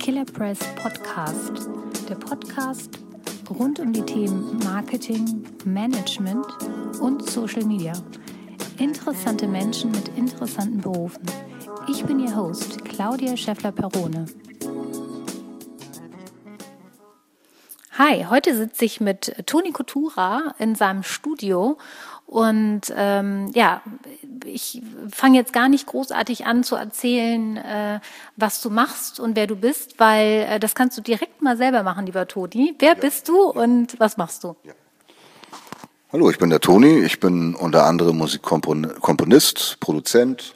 Killer Press Podcast, der Podcast rund um die Themen Marketing, Management und Social Media. Interessante Menschen mit interessanten Berufen. Ich bin Ihr Host, Claudia Scheffler-Perone. Hi, heute sitze ich mit Toni Coutura in seinem Studio und ähm, ja, ich fange jetzt gar nicht großartig an zu erzählen, äh, was du machst und wer du bist, weil äh, das kannst du direkt mal selber machen, lieber Toni. Wer ja. bist du und was machst du? Ja. Hallo, ich bin der Toni. Ich bin unter anderem Musikkomponist, Produzent,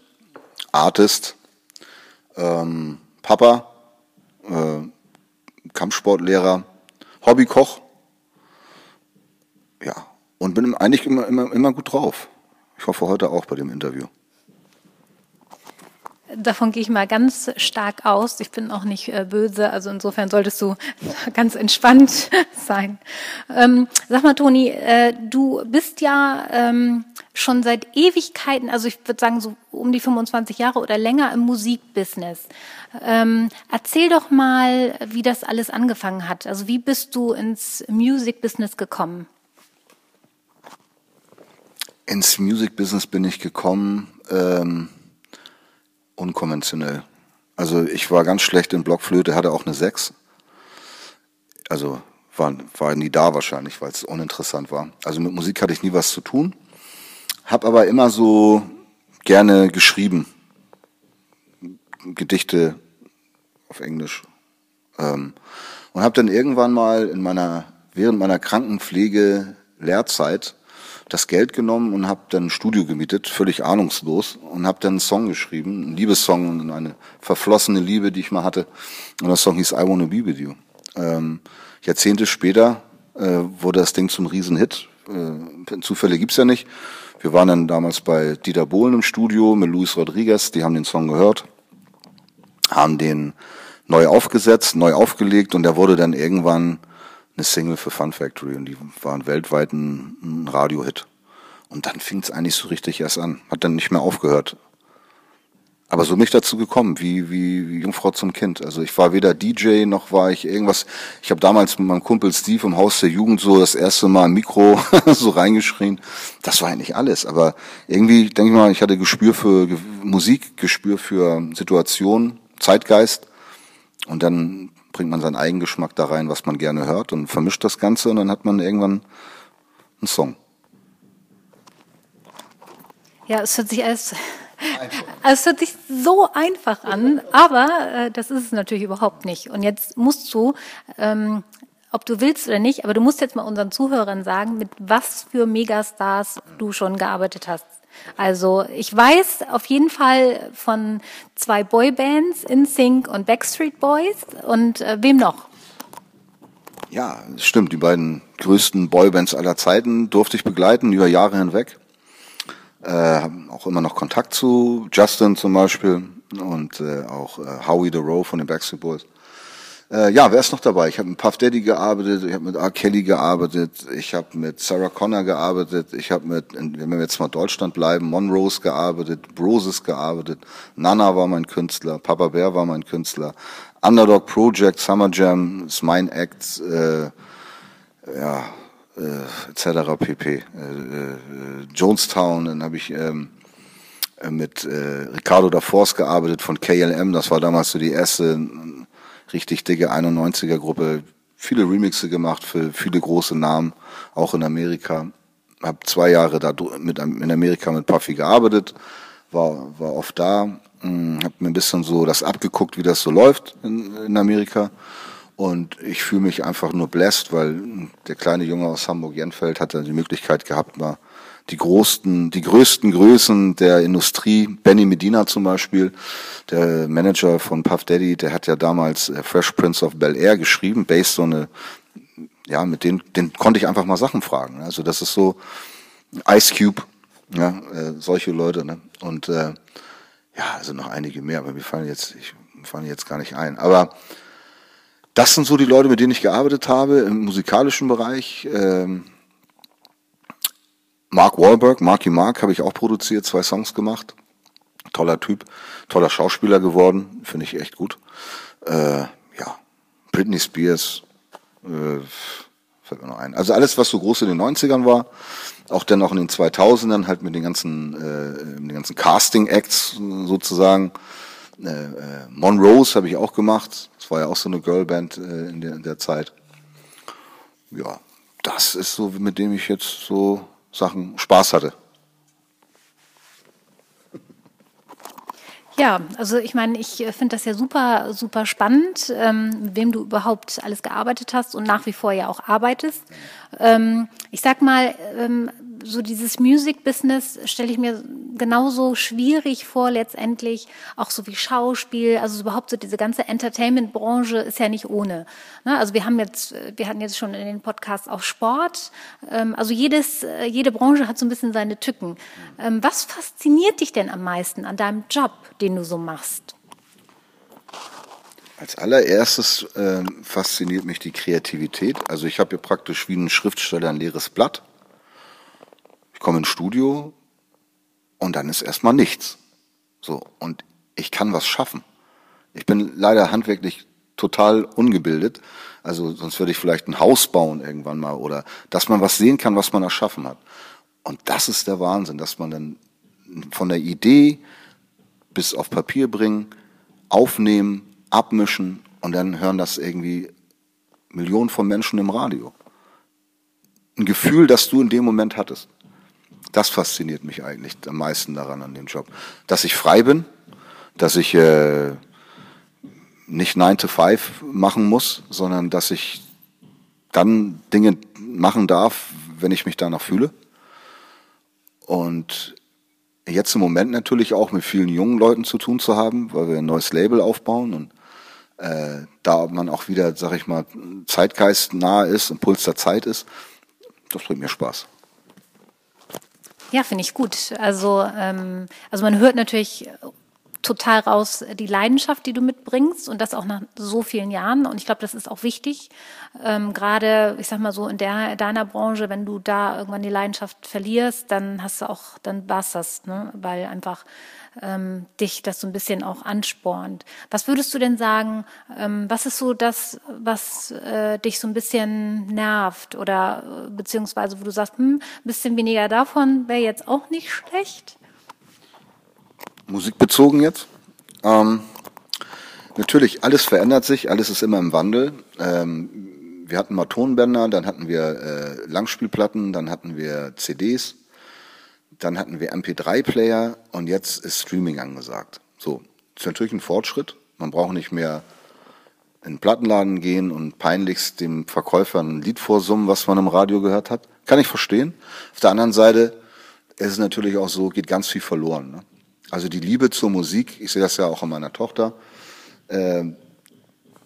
Artist, ähm, Papa, äh, Kampfsportlehrer, Hobbykoch. Ja, und bin eigentlich immer, immer, immer gut drauf. Ich hoffe heute auch bei dem Interview. Davon gehe ich mal ganz stark aus. Ich bin auch nicht äh, böse, also insofern solltest du ganz entspannt sein. Ähm, sag mal, Toni, äh, du bist ja ähm, schon seit Ewigkeiten, also ich würde sagen so um die 25 Jahre oder länger im Musikbusiness. Ähm, erzähl doch mal, wie das alles angefangen hat. Also wie bist du ins Music-Business gekommen? Ins Music Business bin ich gekommen ähm, unkonventionell. Also ich war ganz schlecht in Blockflöte, hatte auch eine 6. Also war, war nie da wahrscheinlich, weil es uninteressant war. Also mit Musik hatte ich nie was zu tun. Hab aber immer so gerne geschrieben. Gedichte auf Englisch. Ähm, und habe dann irgendwann mal in meiner, während meiner Krankenpflege Lehrzeit das Geld genommen und habe dann ein Studio gemietet, völlig ahnungslos, und habe dann einen Song geschrieben, einen Liebessong, eine verflossene Liebe, die ich mal hatte. Und der Song hieß I Wanna Be With You. Ähm, Jahrzehnte später äh, wurde das Ding zum Riesenhit. Äh, Zufälle gibt's ja nicht. Wir waren dann damals bei Dieter Bohlen im Studio mit Luis Rodriguez, die haben den Song gehört, haben den neu aufgesetzt, neu aufgelegt und der wurde dann irgendwann eine Single für Fun Factory und die waren weltweit ein, ein Radiohit. Und dann fing es eigentlich so richtig erst an. Hat dann nicht mehr aufgehört. Aber so bin ich dazu gekommen, wie, wie, wie Jungfrau zum Kind. Also ich war weder DJ noch war ich irgendwas. Ich habe damals mit meinem Kumpel Steve im Haus der Jugend so das erste Mal ein Mikro so reingeschrien. Das war eigentlich alles. Aber irgendwie, denke ich mal, ich hatte Gespür für Musik, Gespür für Situation, Zeitgeist. Und dann bringt man seinen Eigengeschmack da rein, was man gerne hört und vermischt das Ganze und dann hat man irgendwann einen Song. Ja, es hört sich alles, also es hört sich so einfach an, aber äh, das ist es natürlich überhaupt nicht. Und jetzt musst du, ähm, ob du willst oder nicht, aber du musst jetzt mal unseren Zuhörern sagen, mit was für Megastars du schon gearbeitet hast. Also ich weiß auf jeden Fall von zwei Boybands, InSync und Backstreet Boys und äh, wem noch? Ja, stimmt. Die beiden größten Boybands aller Zeiten durfte ich begleiten über Jahre hinweg. Äh, haben auch immer noch Kontakt zu Justin zum Beispiel und äh, auch äh, Howie the Row von den Backstreet Boys. Äh, ja, wer ist noch dabei? Ich habe mit Puff Daddy gearbeitet, ich habe mit R. Kelly gearbeitet, ich habe mit Sarah Connor gearbeitet, ich habe mit, wenn wir jetzt mal Deutschland bleiben, Monrose gearbeitet, Broses gearbeitet, Nana war mein Künstler, Papa Bear war mein Künstler, Underdog Project, Summer Jam ist mein Act, äh, ja, äh, etc. pp. Äh, äh, Jonestown, dann habe ich ähm, mit äh, Ricardo Davors gearbeitet von KLM, das war damals so die erste richtig dicke 91er Gruppe, viele Remixe gemacht für viele große Namen, auch in Amerika. Hab zwei Jahre da mit, in Amerika mit Puffy gearbeitet, war, war oft da, hm, hab mir ein bisschen so das abgeguckt, wie das so läuft in, in Amerika. Und ich fühle mich einfach nur blessed, weil der kleine Junge aus Hamburg-Jenfeld hatte die Möglichkeit gehabt, mal die größten, die größten Größen der Industrie, Benny Medina zum Beispiel, der Manager von Puff Daddy, der hat ja damals äh, Fresh Prince of Bel Air geschrieben, based so eine, ja, mit denen, den konnte ich einfach mal Sachen fragen. Also das ist so Ice Cube, ja, äh, solche Leute, ne? Und äh, ja, also noch einige mehr, aber mir fallen jetzt, ich fallen jetzt gar nicht ein. Aber das sind so die Leute, mit denen ich gearbeitet habe im musikalischen Bereich. Ähm, Mark Wahlberg, Marky Mark habe ich auch produziert, zwei Songs gemacht. Toller Typ, toller Schauspieler geworden, finde ich echt gut. Äh, ja, Britney Spears, äh, fällt mir noch ein. Also alles, was so groß in den 90ern war, auch dann auch in den 2000ern halt mit den ganzen, äh, den ganzen Casting-Acts sozusagen. Äh, äh, Monrose habe ich auch gemacht. Das war ja auch so eine Girlband äh, in, der, in der Zeit. Ja, das ist so, mit dem ich jetzt so Sachen Spaß hatte. Ja, also ich meine, ich äh, finde das ja super, super spannend, ähm, mit wem du überhaupt alles gearbeitet hast und nach wie vor ja auch arbeitest. Ähm, ich sag mal, ähm, so dieses Music-Business stelle ich mir genauso schwierig vor letztendlich, auch so wie Schauspiel, also überhaupt so diese ganze Entertainment-Branche ist ja nicht ohne. Ne? Also wir haben jetzt, wir hatten jetzt schon in den Podcasts auch Sport, ähm, also jedes, äh, jede Branche hat so ein bisschen seine Tücken. Ähm, was fasziniert dich denn am meisten an deinem Job, den du so machst? Als allererstes äh, fasziniert mich die Kreativität. Also ich habe hier praktisch wie ein Schriftsteller ein leeres Blatt komme ins Studio und dann ist erstmal nichts. So, und ich kann was schaffen. Ich bin leider handwerklich total ungebildet. Also sonst würde ich vielleicht ein Haus bauen irgendwann mal oder dass man was sehen kann, was man erschaffen hat. Und das ist der Wahnsinn, dass man dann von der Idee bis auf Papier bringen, aufnehmen, abmischen und dann hören das irgendwie Millionen von Menschen im Radio. Ein Gefühl, das du in dem Moment hattest. Das fasziniert mich eigentlich am meisten daran an dem Job. Dass ich frei bin, dass ich äh, nicht 9 to 5 machen muss, sondern dass ich dann Dinge machen darf, wenn ich mich danach fühle. Und jetzt im Moment natürlich auch mit vielen jungen Leuten zu tun zu haben, weil wir ein neues Label aufbauen und äh, da man auch wieder, sag ich mal, Zeitgeist nahe ist, und Puls der Zeit ist, das bringt mir Spaß. Ja, finde ich gut. Also, ähm, also man hört natürlich total raus die Leidenschaft, die du mitbringst und das auch nach so vielen Jahren. Und ich glaube, das ist auch wichtig. Ähm, Gerade, ich sag mal so, in der, deiner Branche, wenn du da irgendwann die Leidenschaft verlierst, dann hast du auch, dann war's das, ne? Weil einfach ähm, dich das so ein bisschen auch anspornt. Was würdest du denn sagen, ähm, was ist so das, was äh, dich so ein bisschen nervt oder äh, beziehungsweise wo du sagst, hm, ein bisschen weniger davon wäre jetzt auch nicht schlecht? Musikbezogen jetzt? Ähm, natürlich, alles verändert sich, alles ist immer im Wandel. Ähm, wir hatten mal Tonbänder, dann hatten wir äh, Langspielplatten, dann hatten wir CDs. Dann hatten wir MP3-Player und jetzt ist Streaming angesagt. So, das ist natürlich ein Fortschritt. Man braucht nicht mehr in den Plattenladen gehen und peinlichst dem Verkäufer ein Lied vorsummen, was man im Radio gehört hat. Kann ich verstehen. Auf der anderen Seite ist es natürlich auch so, geht ganz viel verloren. Ne? Also die Liebe zur Musik, ich sehe das ja auch an meiner Tochter, äh,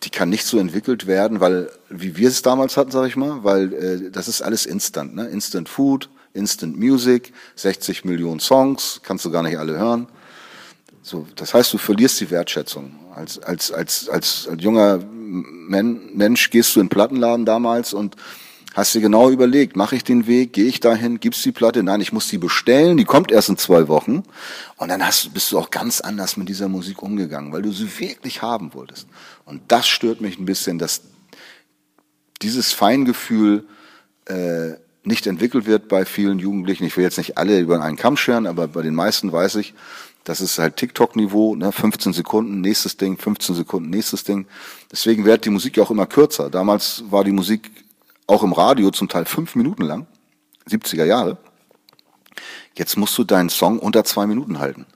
die kann nicht so entwickelt werden, weil wie wir es damals hatten, sage ich mal, weil äh, das ist alles instant, ne? Instant Food, Instant Music, 60 Millionen Songs, kannst du gar nicht alle hören. So, das heißt, du verlierst die Wertschätzung. Als, als, als, als, als junger Men Mensch gehst du in den Plattenladen damals und hast dir genau überlegt, mache ich den Weg, gehe ich dahin, gibt's die Platte? Nein, ich muss die bestellen, die kommt erst in zwei Wochen. Und dann hast, bist du auch ganz anders mit dieser Musik umgegangen, weil du sie wirklich haben wolltest. Und das stört mich ein bisschen, dass dieses Feingefühl äh, nicht entwickelt wird bei vielen Jugendlichen. Ich will jetzt nicht alle über einen Kamm scheren, aber bei den meisten weiß ich, das ist halt TikTok-Niveau, ne? 15 Sekunden, nächstes Ding, 15 Sekunden, nächstes Ding. Deswegen wird die Musik ja auch immer kürzer. Damals war die Musik auch im Radio zum Teil fünf Minuten lang, 70er Jahre. Jetzt musst du deinen Song unter zwei Minuten halten.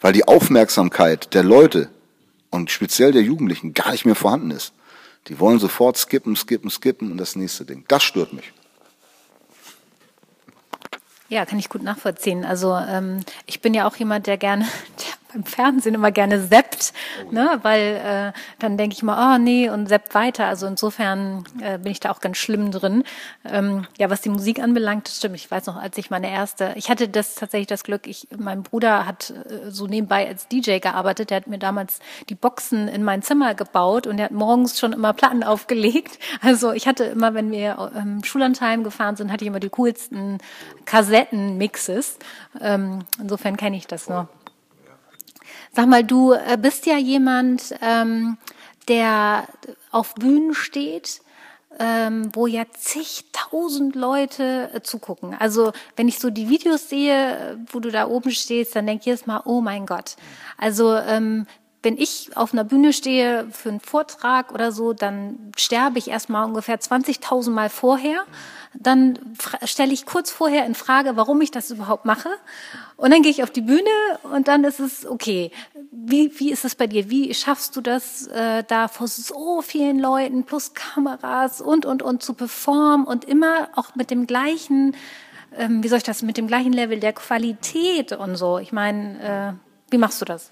Weil die Aufmerksamkeit der Leute und speziell der Jugendlichen gar nicht mehr vorhanden ist. Die wollen sofort skippen, skippen, skippen und das nächste Ding. Das stört mich. Ja, kann ich gut nachvollziehen. Also ähm, ich bin ja auch jemand, der gerne, der im Fernsehen immer gerne seppt, oh, ne? weil äh, dann denke ich mal, oh nee, und seppt weiter. Also insofern äh, bin ich da auch ganz schlimm drin. Ähm, ja, was die Musik anbelangt, das stimmt. Ich weiß noch, als ich meine erste, ich hatte das tatsächlich das Glück, ich, mein Bruder hat äh, so nebenbei als DJ gearbeitet, der hat mir damals die Boxen in mein Zimmer gebaut und der hat morgens schon immer Platten aufgelegt. Also ich hatte immer, wenn wir ähm, Schullandheim gefahren sind, hatte ich immer die coolsten Kassettenmixes. Ähm, insofern kenne ich das noch. Sag mal, du äh, bist ja jemand, ähm, der auf Bühnen steht, ähm, wo ja zigtausend Leute äh, zugucken. Also wenn ich so die Videos sehe, wo du da oben stehst, dann denke ich jedes Mal, oh mein Gott. Also ähm, wenn ich auf einer Bühne stehe für einen Vortrag oder so, dann sterbe ich erstmal ungefähr 20.000 Mal vorher. Dann stelle ich kurz vorher in Frage, warum ich das überhaupt mache. Und dann gehe ich auf die Bühne und dann ist es okay. Wie, wie ist es bei dir? Wie schaffst du das, äh, da vor so vielen Leuten plus Kameras und, und, und zu performen und immer auch mit dem gleichen, ähm, wie soll ich das, mit dem gleichen Level der Qualität und so? Ich meine, äh, wie machst du das?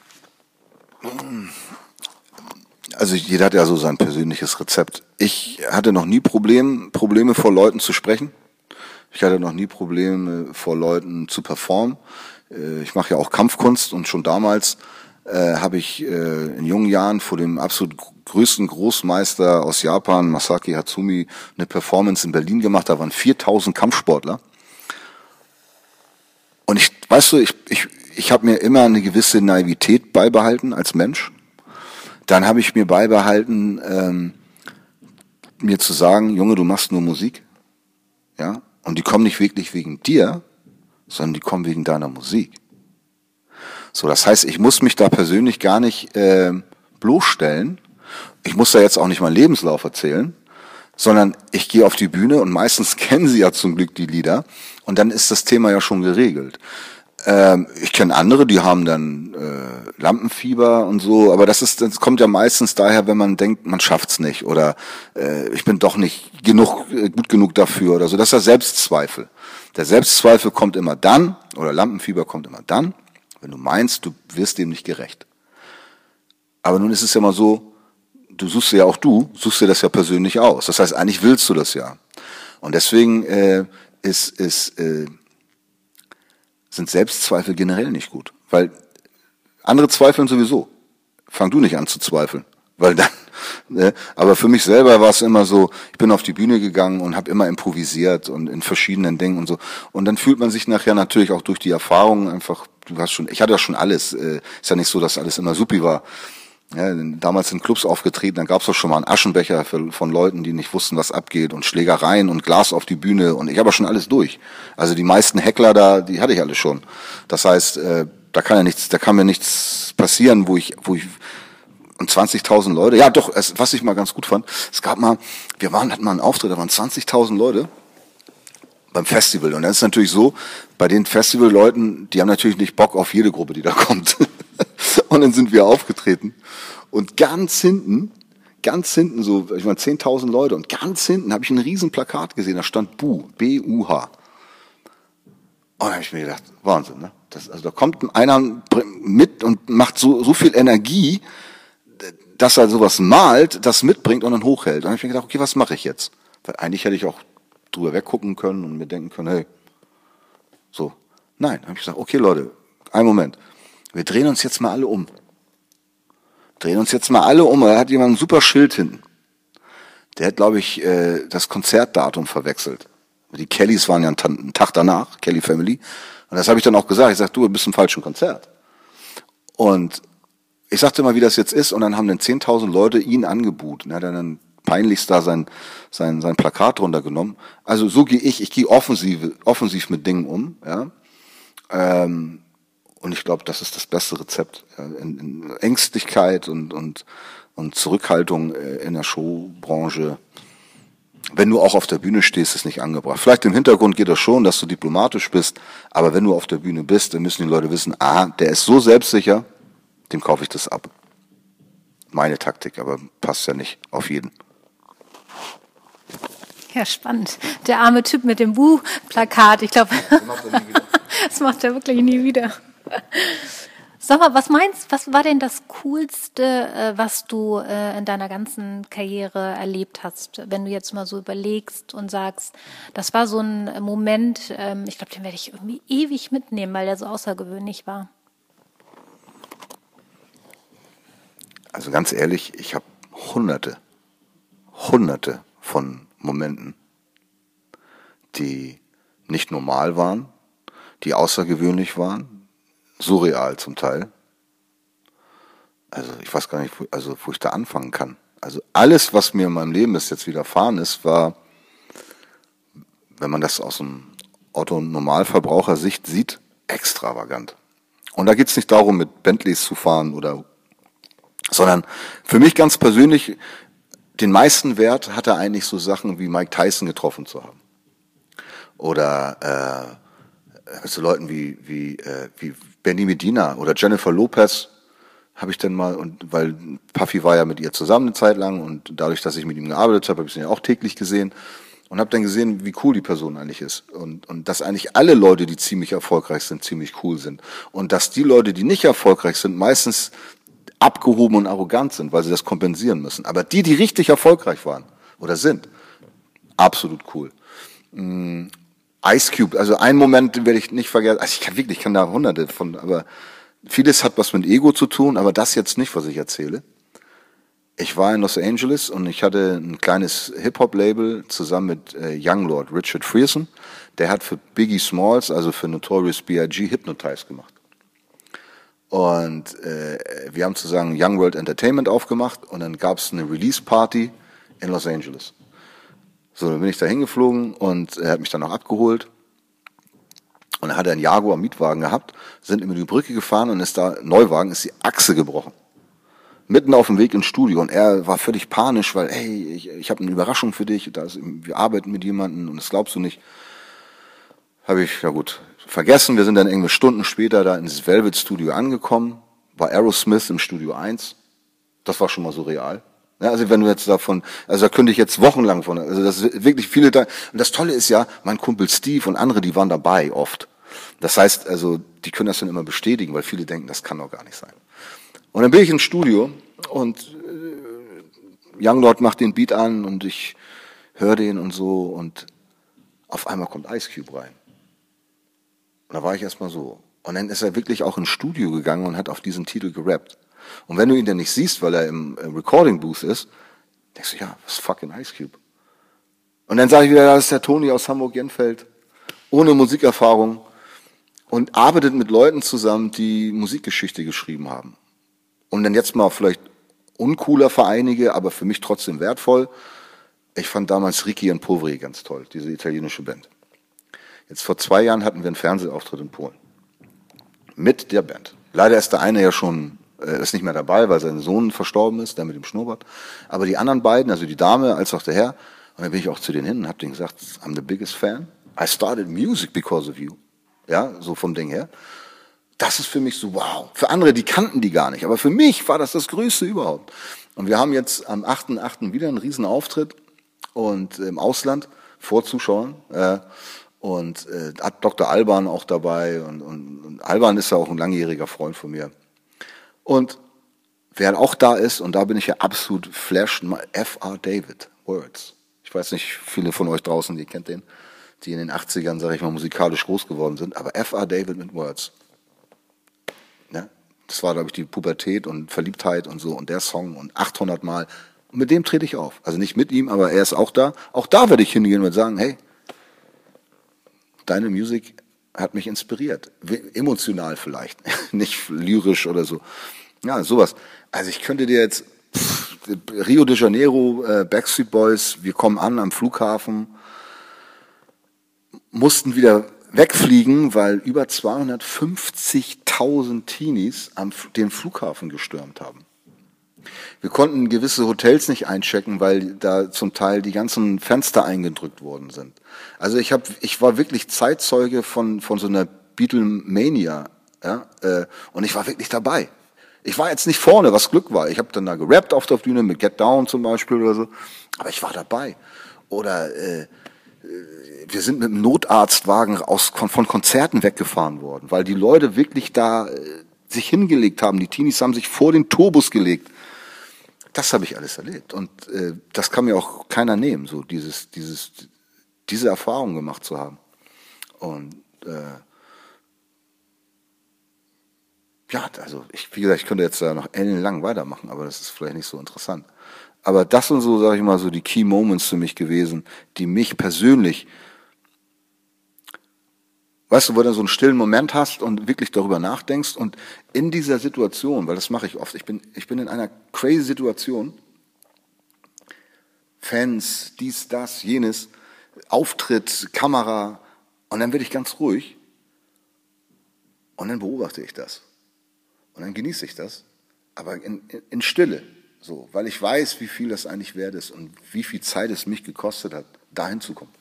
Also jeder hat ja so sein persönliches Rezept. Ich hatte noch nie Problem, Probleme vor Leuten zu sprechen. Ich hatte noch nie Probleme vor Leuten zu performen. Äh, ich mache ja auch Kampfkunst und schon damals äh, habe ich äh, in jungen Jahren vor dem absolut größten Großmeister aus Japan, Masaki Hatsumi, eine Performance in Berlin gemacht. Da waren 4000 Kampfsportler. Und ich, weißt du, ich, ich, ich habe mir immer eine gewisse Naivität beibehalten als Mensch. Dann habe ich mir beibehalten, ähm, mir zu sagen, Junge, du machst nur Musik, ja, und die kommen nicht wirklich wegen dir, sondern die kommen wegen deiner Musik. So, das heißt, ich muss mich da persönlich gar nicht äh, bloßstellen. Ich muss da jetzt auch nicht meinen Lebenslauf erzählen, sondern ich gehe auf die Bühne und meistens kennen sie ja zum Glück die Lieder und dann ist das Thema ja schon geregelt. Ähm, ich kenne andere, die haben dann äh, Lampenfieber und so, aber das ist, das kommt ja meistens daher, wenn man denkt, man schafft's nicht oder äh, ich bin doch nicht genug äh, gut genug dafür oder so. Das ist der Selbstzweifel. Der Selbstzweifel kommt immer dann oder Lampenfieber kommt immer dann, wenn du meinst, du wirst dem nicht gerecht. Aber nun ist es ja mal so, du suchst ja auch du, suchst dir das ja persönlich aus. Das heißt, eigentlich willst du das ja. Und deswegen äh, ist, ist äh, sind Selbstzweifel generell nicht gut. Weil andere zweifeln sowieso. Fang du nicht an zu zweifeln. Weil dann, ne? aber für mich selber war es immer so, ich bin auf die Bühne gegangen und habe immer improvisiert und in verschiedenen Dingen und so. Und dann fühlt man sich nachher natürlich auch durch die Erfahrungen einfach, du hast schon, ich hatte ja schon alles. Äh, ist ja nicht so, dass alles immer supi war. Ja, damals in Clubs aufgetreten, dann gab's doch schon mal einen Aschenbecher für, von Leuten, die nicht wussten, was abgeht und Schlägereien und Glas auf die Bühne und ich habe schon alles durch. Also die meisten Heckler da, die hatte ich alle schon. Das heißt, äh, da kann ja nichts, da kann mir nichts passieren, wo ich, wo ich und 20.000 Leute. Ja, doch, es, was ich mal ganz gut fand, es gab mal, wir waren, hatten mal einen Auftritt, da waren 20.000 Leute beim Festival. Und dann ist natürlich so, bei den Festivalleuten, die haben natürlich nicht Bock auf jede Gruppe, die da kommt. und dann sind wir aufgetreten. Und ganz hinten, ganz hinten, so, ich meine, 10.000 Leute, und ganz hinten habe ich ein riesen Plakat gesehen, da stand Bu, B-U-H. Und da habe ich mir gedacht, Wahnsinn, ne? Das, also da kommt einer mit und macht so, so viel Energie, dass er sowas malt, das mitbringt und dann hochhält. Und dann habe ich mir gedacht, okay, was mache ich jetzt? Weil eigentlich hätte ich auch drüber weggucken können und mir denken können, hey, so. Nein, habe ich gesagt, okay Leute, einen Moment. Wir drehen uns jetzt mal alle um. Drehen uns jetzt mal alle um. Da hat jemand ein super Schild hinten. Der hat, glaube ich, äh, das Konzertdatum verwechselt. Die Kellys waren ja einen Tag danach, Kelly Family. Und das habe ich dann auch gesagt. Ich sage, du bist im falschen Konzert. Und ich sagte mal, wie das jetzt ist. Und dann haben dann 10.000 Leute ihn angebuht. Und er hat dann peinlichst da sein, sein, sein Plakat runtergenommen. Also so gehe ich, ich gehe offensiv, offensiv mit Dingen um. Ja. Ähm, und ich glaube, das ist das beste Rezept. In, in Ängstlichkeit und, und, und Zurückhaltung äh, in der Showbranche. Wenn du auch auf der Bühne stehst, ist nicht angebracht. Vielleicht im Hintergrund geht das schon, dass du diplomatisch bist, aber wenn du auf der Bühne bist, dann müssen die Leute wissen, ah, der ist so selbstsicher, dem kaufe ich das ab. Meine Taktik, aber passt ja nicht auf jeden. Ja, spannend. Der arme Typ mit dem Bu-Plakat, ich glaube, das macht er wirklich nie wieder. Sag mal, was meinst, was war denn das Coolste, äh, was du äh, in deiner ganzen Karriere erlebt hast? Wenn du jetzt mal so überlegst und sagst, das war so ein Moment, ähm, ich glaube, den werde ich irgendwie ewig mitnehmen, weil der so außergewöhnlich war. Also ganz ehrlich, ich habe hunderte, hunderte von Momenten, die nicht normal waren, die außergewöhnlich waren, surreal zum Teil. Also ich weiß gar nicht, wo, also wo ich da anfangen kann. Also alles, was mir in meinem Leben bis jetzt widerfahren ist, war, wenn man das aus dem Otto-Normalverbraucher-Sicht sieht, extravagant. Und da geht es nicht darum, mit Bentleys zu fahren oder, sondern für mich ganz persönlich, den meisten Wert hatte eigentlich so Sachen wie Mike Tyson getroffen zu haben. Oder äh, so Leuten wie, wie, äh, wie Benny Medina oder Jennifer Lopez habe ich dann mal, und weil Puffy war ja mit ihr zusammen eine Zeit lang und dadurch, dass ich mit ihm gearbeitet habe, habe ich sie ja auch täglich gesehen und habe dann gesehen, wie cool die Person eigentlich ist und und dass eigentlich alle Leute, die ziemlich erfolgreich sind, ziemlich cool sind und dass die Leute, die nicht erfolgreich sind, meistens abgehoben und arrogant sind, weil sie das kompensieren müssen. Aber die, die richtig erfolgreich waren oder sind, absolut cool. Mm, Ice Cube, also einen Moment werde ich nicht vergessen. Also ich kann wirklich, ich kann da hunderte von, aber vieles hat was mit Ego zu tun, aber das jetzt nicht, was ich erzähle. Ich war in Los Angeles und ich hatte ein kleines Hip-Hop-Label zusammen mit äh, Young Lord Richard Frierson. Der hat für Biggie Smalls, also für Notorious B.I.G. Hypnotize gemacht. Und äh, wir haben zusammen Young World Entertainment aufgemacht und dann gab es eine Release-Party in Los Angeles. So, dann bin ich da hingeflogen und er hat mich dann auch abgeholt. Und er hatte einen Jaguar Mietwagen gehabt, sind über die Brücke gefahren und ist da, Neuwagen, ist die Achse gebrochen mitten auf dem Weg ins Studio und er war völlig panisch, weil, hey, ich, ich habe eine Überraschung für dich, da ist, wir arbeiten mit jemandem und das glaubst du nicht. Habe ich, ja gut, vergessen. Wir sind dann irgendwie Stunden später da ins Velvet Studio angekommen, war Aerosmith im Studio 1. Das war schon mal so real. Ja, also wenn du jetzt davon, also da könnte ich jetzt wochenlang von, also das ist wirklich viele da. Und das Tolle ist ja, mein Kumpel Steve und andere, die waren dabei oft. Das heißt, also die können das dann immer bestätigen, weil viele denken, das kann doch gar nicht sein. Und dann bin ich ins Studio und äh, Young Lord macht den Beat an und ich höre den und so und auf einmal kommt Ice Cube rein. Und da war ich erstmal so. Und dann ist er wirklich auch ins Studio gegangen und hat auf diesen Titel gerappt. Und wenn du ihn dann nicht siehst, weil er im, im Recording Booth ist, denkst du, ja, was fucking Ice Cube. Und dann sage ich wieder, das ist der Toni aus Hamburg-Jenfeld, ohne Musikerfahrung und arbeitet mit Leuten zusammen, die Musikgeschichte geschrieben haben. Und dann jetzt mal vielleicht uncooler vereinige, aber für mich trotzdem wertvoll. Ich fand damals Ricky und Poveri ganz toll, diese italienische Band. Jetzt vor zwei Jahren hatten wir einen Fernsehauftritt in Polen. Mit der Band. Leider ist der eine ja schon, äh, ist nicht mehr dabei, weil sein Sohn verstorben ist, der mit dem Schnurrbart. Aber die anderen beiden, also die Dame als auch der Herr, und dann bin ich auch zu denen hin und hab denen gesagt, I'm the biggest fan. I started music because of you. Ja, so vom Ding her das ist für mich so wow. Für andere, die kannten die gar nicht. Aber für mich war das das Größte überhaupt. Und wir haben jetzt am 8.8. wieder einen riesen Auftritt und im Ausland vor Zuschauern. Äh, und äh, Dr. Alban auch dabei. Und, und, und Alban ist ja auch ein langjähriger Freund von mir. Und wer auch da ist, und da bin ich ja absolut flashed, F.R. David, Words. Ich weiß nicht, viele von euch draußen, die kennt den, die in den 80ern, sage ich mal, musikalisch groß geworden sind. Aber F.R. David mit Words. Das war, glaube ich, die Pubertät und Verliebtheit und so und der Song und 800 Mal. Und mit dem trete ich auf. Also nicht mit ihm, aber er ist auch da. Auch da werde ich hingehen und sagen, hey, deine Musik hat mich inspiriert. Emotional vielleicht, nicht lyrisch oder so. Ja, sowas. Also ich könnte dir jetzt pff, Rio de Janeiro, äh, Backstreet Boys, wir kommen an am Flughafen, mussten wieder wegfliegen, weil über 250.000 Teenies am, den Flughafen gestürmt haben. Wir konnten gewisse Hotels nicht einchecken, weil da zum Teil die ganzen Fenster eingedrückt worden sind. Also ich habe, ich war wirklich Zeitzeuge von von so einer Beatlemania, ja, äh, und ich war wirklich dabei. Ich war jetzt nicht vorne, was Glück war. Ich habe dann da gerappt auf der Bühne mit Get Down zum Beispiel oder so, aber ich war dabei. Oder äh, wir sind mit einem Notarztwagen aus, von Konzerten weggefahren worden, weil die Leute wirklich da äh, sich hingelegt haben. Die Teenies haben sich vor den Turbus gelegt. Das habe ich alles erlebt und äh, das kann mir auch keiner nehmen, so dieses, dieses, diese Erfahrung gemacht zu haben. Und äh, ja, also ich, wie gesagt, ich könnte jetzt da noch ellenlang weitermachen, aber das ist vielleicht nicht so interessant. Aber das sind so, sage ich mal, so die Key Moments für mich gewesen, die mich persönlich, weißt du, wo du so einen stillen Moment hast und wirklich darüber nachdenkst und in dieser Situation, weil das mache ich oft, ich bin, ich bin in einer crazy Situation Fans, dies, das, jenes, Auftritt, Kamera. Und dann werde ich ganz ruhig und dann beobachte ich das. Und dann genieße ich das, aber in, in Stille, so, weil ich weiß, wie viel das eigentlich wert ist und wie viel Zeit es mich gekostet hat, dahin zu kommen.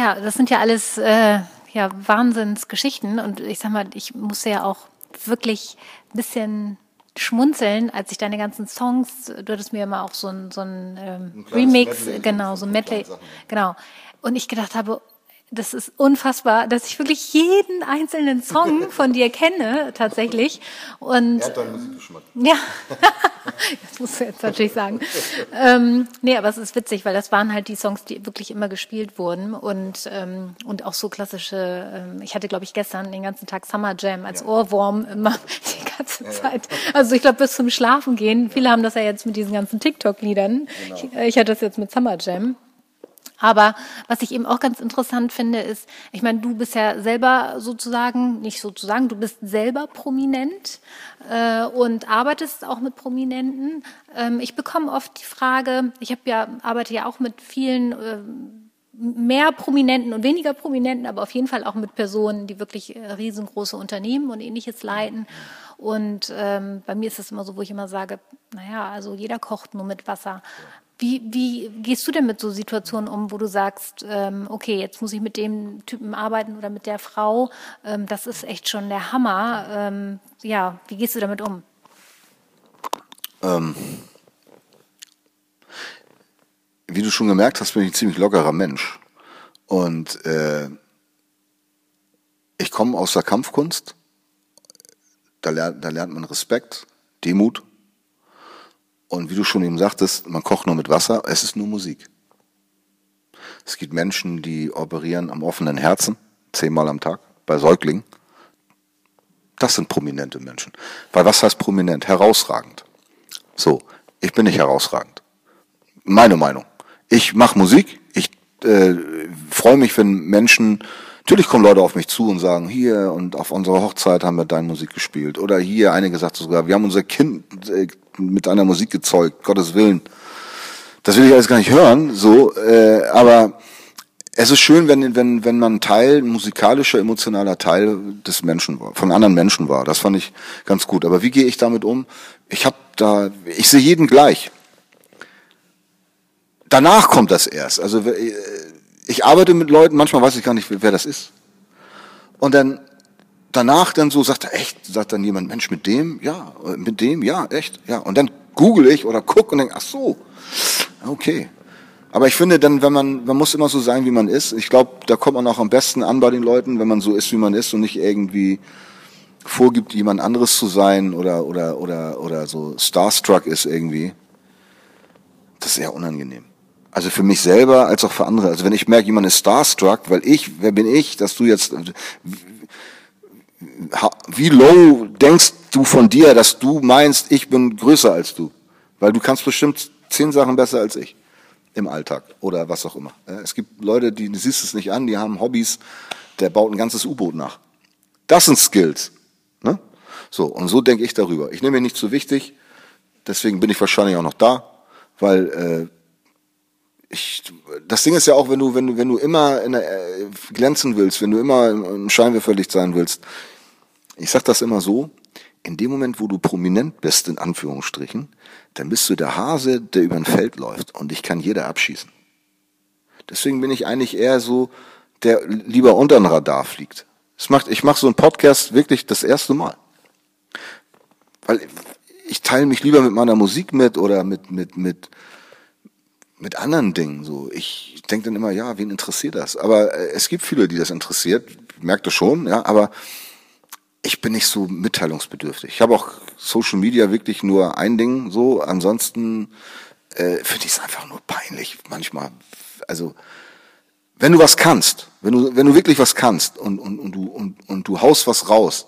Ja, das sind ja alles äh, ja, Wahnsinnsgeschichten und ich sag mal, ich musste ja auch wirklich ein bisschen schmunzeln, als ich deine ganzen Songs, du hattest mir immer auch so ein, so ein, ähm, ein Remix, Medley, genau, so ein Medley, genau. Und ich gedacht habe, das ist unfassbar, dass ich wirklich jeden einzelnen Song von dir kenne, tatsächlich. Und, er hat deinen Musikgeschmack. Ja, das musst du jetzt natürlich sagen. ähm, nee, aber es ist witzig, weil das waren halt die Songs, die wirklich immer gespielt wurden und, ähm, und auch so klassische, ähm, ich hatte, glaube ich, gestern den ganzen Tag Summer Jam als ja. Ohrwurm immer die ganze ja, Zeit. Also ich glaube, bis zum Schlafen gehen. Viele haben das ja jetzt mit diesen ganzen TikTok-Liedern. Genau. Ich, äh, ich hatte das jetzt mit Summer Jam. Aber was ich eben auch ganz interessant finde, ist, ich meine, du bist ja selber sozusagen, nicht sozusagen, du bist selber prominent äh, und arbeitest auch mit Prominenten. Ähm, ich bekomme oft die Frage, ich habe ja, arbeite ja auch mit vielen äh, mehr Prominenten und weniger Prominenten, aber auf jeden Fall auch mit Personen, die wirklich äh, riesengroße Unternehmen und ähnliches leiten. Und ähm, bei mir ist es immer so, wo ich immer sage, naja, also jeder kocht nur mit Wasser. Wie, wie gehst du denn mit so Situationen um, wo du sagst, ähm, okay, jetzt muss ich mit dem Typen arbeiten oder mit der Frau, ähm, das ist echt schon der Hammer. Ähm, ja, wie gehst du damit um? Ähm, wie du schon gemerkt hast, bin ich ein ziemlich lockerer Mensch. Und äh, ich komme aus der Kampfkunst. Da lernt, da lernt man Respekt, Demut und wie du schon eben sagtest, man kocht nur mit Wasser, es ist nur Musik. Es gibt Menschen, die operieren am offenen Herzen, zehnmal am Tag, bei Säuglingen. Das sind prominente Menschen. Weil was heißt prominent? Herausragend. So, ich bin nicht herausragend. Meine Meinung. Ich mache Musik, ich äh, freue mich, wenn Menschen Natürlich kommen Leute auf mich zu und sagen, hier und auf unserer Hochzeit haben wir deine Musik gespielt. Oder hier, einige sagt sogar, wir haben unser Kind äh, mit deiner Musik gezeugt, Gottes Willen. Das will ich alles gar nicht hören, so, äh, aber es ist schön, wenn, wenn, wenn man Teil, musikalischer, emotionaler Teil des Menschen war, von anderen Menschen war. Das fand ich ganz gut. Aber wie gehe ich damit um? Ich habe da, ich sehe jeden gleich. Danach kommt das erst. Also äh, ich arbeite mit Leuten, manchmal weiß ich gar nicht, wer das ist. Und dann danach dann so sagt er, echt, sagt dann jemand, Mensch, mit dem, ja, mit dem, ja, echt, ja. Und dann google ich oder guck und denke, ach so, okay. Aber ich finde dann, wenn man, man muss immer so sein, wie man ist. Ich glaube, da kommt man auch am besten an bei den Leuten, wenn man so ist, wie man ist und nicht irgendwie vorgibt, jemand anderes zu sein oder, oder, oder, oder so starstruck ist irgendwie. Das ist sehr unangenehm. Also für mich selber als auch für andere. Also wenn ich merke, jemand ist starstruck, weil ich, wer bin ich, dass du jetzt, wie low denkst du von dir, dass du meinst, ich bin größer als du? Weil du kannst bestimmt zehn Sachen besser als ich im Alltag oder was auch immer. Es gibt Leute, die, du siehst es nicht an, die haben Hobbys, der baut ein ganzes U-Boot nach. Das sind Skills. Ne? So, und so denke ich darüber. Ich nehme mich nicht zu wichtig, deswegen bin ich wahrscheinlich auch noch da, weil äh, ich, das Ding ist ja auch, wenn du, wenn du, wenn du immer der, äh, glänzen willst, wenn du immer im Scheinwerferlicht sein willst. Ich sag das immer so. In dem Moment, wo du prominent bist, in Anführungsstrichen, dann bist du der Hase, der über ein Feld läuft und dich kann jeder abschießen. Deswegen bin ich eigentlich eher so, der lieber unter den Radar fliegt. Es macht, ich mache so einen Podcast wirklich das erste Mal. Weil ich teile mich lieber mit meiner Musik mit oder mit, mit, mit, mit anderen Dingen so. Ich denke dann immer, ja, wen interessiert das? Aber äh, es gibt viele, die das interessiert, ich merke das schon, ja, aber ich bin nicht so mitteilungsbedürftig. Ich habe auch Social Media wirklich nur ein Ding so, ansonsten äh, finde ich es einfach nur peinlich manchmal. Also wenn du was kannst, wenn du wenn du wirklich was kannst und und und du und und du haust was raus,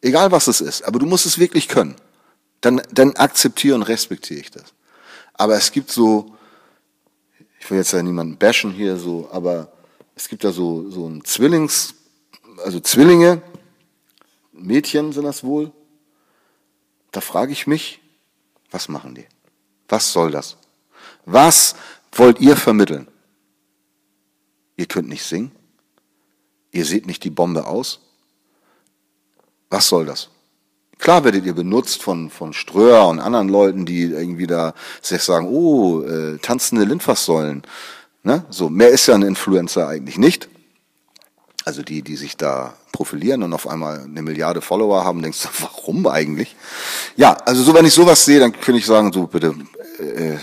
egal was es ist, aber du musst es wirklich können, dann dann akzeptiere und respektiere ich das. Aber es gibt so ich will jetzt ja niemanden bashen hier so, aber es gibt da so, so ein Zwillings, also Zwillinge, Mädchen sind das wohl. Da frage ich mich, Was machen die? Was soll das? Was wollt ihr vermitteln? Ihr könnt nicht singen? Ihr seht nicht die Bombe aus? Was soll das? Klar werdet ihr benutzt von, von Ströer und anderen Leuten, die irgendwie da sich sagen, oh, äh, tanzende Lindfasssäulen. Ne? So, mehr ist ja ein Influencer eigentlich nicht. Also die, die sich da profilieren und auf einmal eine Milliarde Follower haben, denkst du, warum eigentlich? Ja, also so, wenn ich sowas sehe, dann könnte ich sagen, so bitte, äh,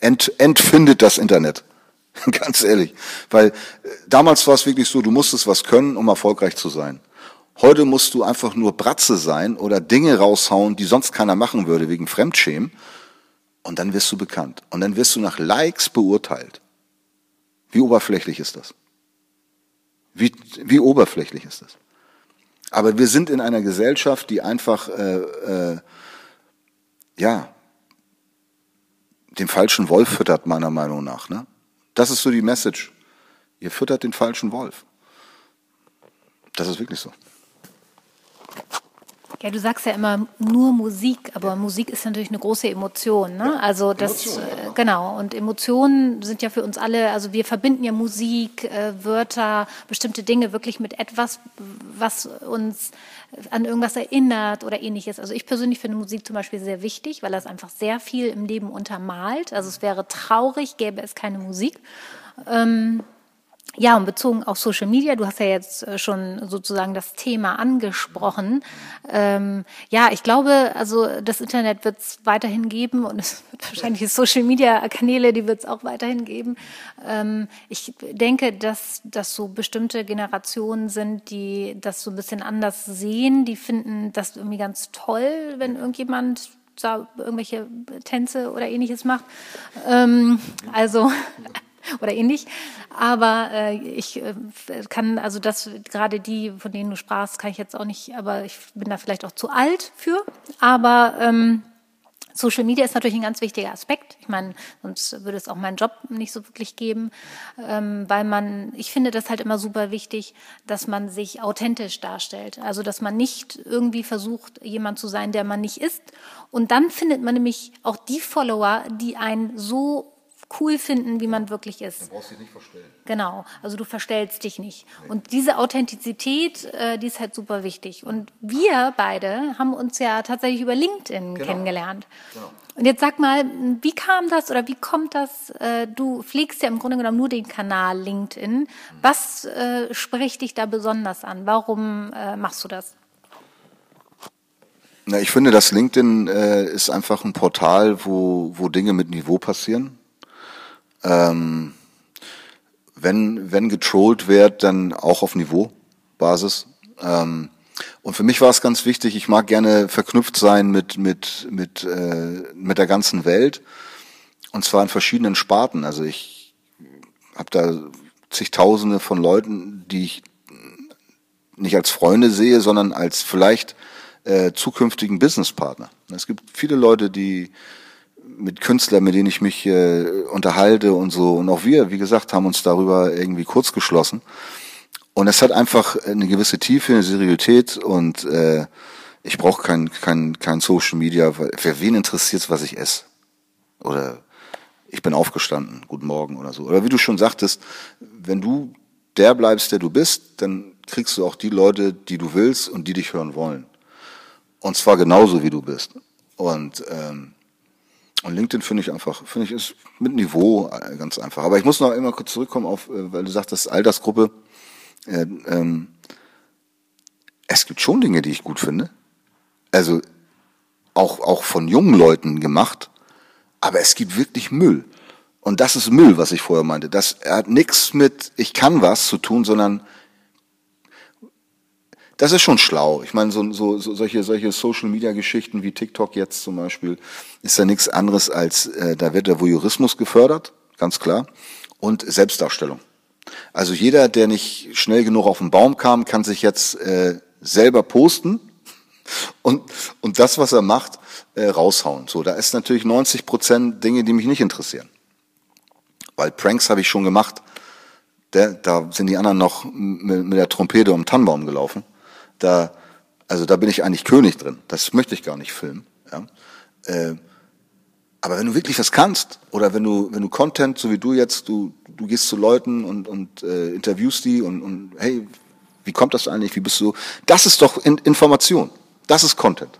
ent, entfindet das Internet. Ganz ehrlich. Weil äh, damals war es wirklich so, du musstest was können, um erfolgreich zu sein. Heute musst du einfach nur Bratze sein oder Dinge raushauen, die sonst keiner machen würde wegen Fremdschämen. Und dann wirst du bekannt. Und dann wirst du nach Likes beurteilt. Wie oberflächlich ist das? Wie, wie oberflächlich ist das? Aber wir sind in einer Gesellschaft, die einfach, äh, äh, ja, den falschen Wolf füttert, meiner Meinung nach. Ne? Das ist so die Message. Ihr füttert den falschen Wolf. Das ist wirklich so. Ja, du sagst ja immer nur Musik, aber ja. Musik ist natürlich eine große Emotion. Ne? Ja. Also das Emotion, ja. Äh, genau. Und Emotionen sind ja für uns alle. Also wir verbinden ja Musik, äh, Wörter, bestimmte Dinge wirklich mit etwas, was uns an irgendwas erinnert oder ähnliches. Also ich persönlich finde Musik zum Beispiel sehr wichtig, weil das einfach sehr viel im Leben untermalt. Also es wäre traurig, gäbe es keine Musik. Ähm, ja, und bezogen auf Social Media, du hast ja jetzt äh, schon sozusagen das Thema angesprochen. Ähm, ja, ich glaube, also das Internet wird es weiterhin geben und es wird wahrscheinlich Social Media Kanäle, die wird es auch weiterhin geben. Ähm, ich denke, dass das so bestimmte Generationen sind, die das so ein bisschen anders sehen. Die finden das irgendwie ganz toll, wenn irgendjemand da irgendwelche Tänze oder ähnliches macht. Ähm, also oder ähnlich. Aber äh, ich äh, kann, also das, gerade die, von denen du sprachst, kann ich jetzt auch nicht, aber ich bin da vielleicht auch zu alt für. Aber ähm, Social Media ist natürlich ein ganz wichtiger Aspekt. Ich meine, sonst würde es auch meinen Job nicht so wirklich geben, ähm, weil man, ich finde das halt immer super wichtig, dass man sich authentisch darstellt. Also, dass man nicht irgendwie versucht, jemand zu sein, der man nicht ist. Und dann findet man nämlich auch die Follower, die einen so cool finden, wie man wirklich ist. Du brauchst dich nicht verstellen. Genau, also du verstellst dich nicht. Nee. Und diese Authentizität, äh, die ist halt super wichtig. Und wir beide haben uns ja tatsächlich über LinkedIn genau. kennengelernt. Genau. Und jetzt sag mal, wie kam das oder wie kommt das? Äh, du pflegst ja im Grunde genommen nur den Kanal LinkedIn. Mhm. Was äh, spricht dich da besonders an? Warum äh, machst du das? Na, ich finde, dass LinkedIn äh, ist einfach ein Portal, wo, wo Dinge mit Niveau passieren ähm, wenn, wenn getrollt wird, dann auch auf Niveaubasis. Ähm, und für mich war es ganz wichtig, ich mag gerne verknüpft sein mit, mit, mit, äh, mit der ganzen Welt. Und zwar in verschiedenen Sparten. Also ich habe da zigtausende von Leuten, die ich nicht als Freunde sehe, sondern als vielleicht äh, zukünftigen Businesspartner. Es gibt viele Leute, die mit Künstlern, mit denen ich mich äh, unterhalte und so. Und auch wir, wie gesagt, haben uns darüber irgendwie kurz geschlossen. Und es hat einfach eine gewisse Tiefe, eine Seriosität und äh, ich brauche kein, kein, kein Social Media. Weil, für wen interessiert was ich esse? Oder ich bin aufgestanden, guten Morgen oder so. Oder wie du schon sagtest, wenn du der bleibst, der du bist, dann kriegst du auch die Leute, die du willst und die dich hören wollen. Und zwar genauso, wie du bist. Und ähm, und LinkedIn finde ich einfach, finde ich ist mit Niveau äh, ganz einfach. Aber ich muss noch immer kurz zurückkommen auf, äh, weil du sagtest, Altersgruppe. Äh, ähm, es gibt schon Dinge, die ich gut finde. Also auch, auch von jungen Leuten gemacht. Aber es gibt wirklich Müll. Und das ist Müll, was ich vorher meinte. Das hat nichts mit ich kann was zu tun, sondern das ist schon schlau. Ich meine, so, so, so solche, solche Social-Media-Geschichten wie TikTok jetzt zum Beispiel ist ja nichts anderes als, äh, da wird der Voyeurismus gefördert, ganz klar, und Selbstdarstellung. Also jeder, der nicht schnell genug auf den Baum kam, kann sich jetzt äh, selber posten und, und das, was er macht, äh, raushauen. So, da ist natürlich 90 Prozent Dinge, die mich nicht interessieren. Weil Pranks habe ich schon gemacht. Der, da sind die anderen noch mit, mit der Trompete um den Tannenbaum gelaufen. Da, also da bin ich eigentlich König drin. Das möchte ich gar nicht filmen. Ja. Äh, aber wenn du wirklich was kannst oder wenn du wenn du Content so wie du jetzt du du gehst zu Leuten und und äh, interviewst die und und hey wie kommt das eigentlich wie bist du das ist doch in, Information das ist Content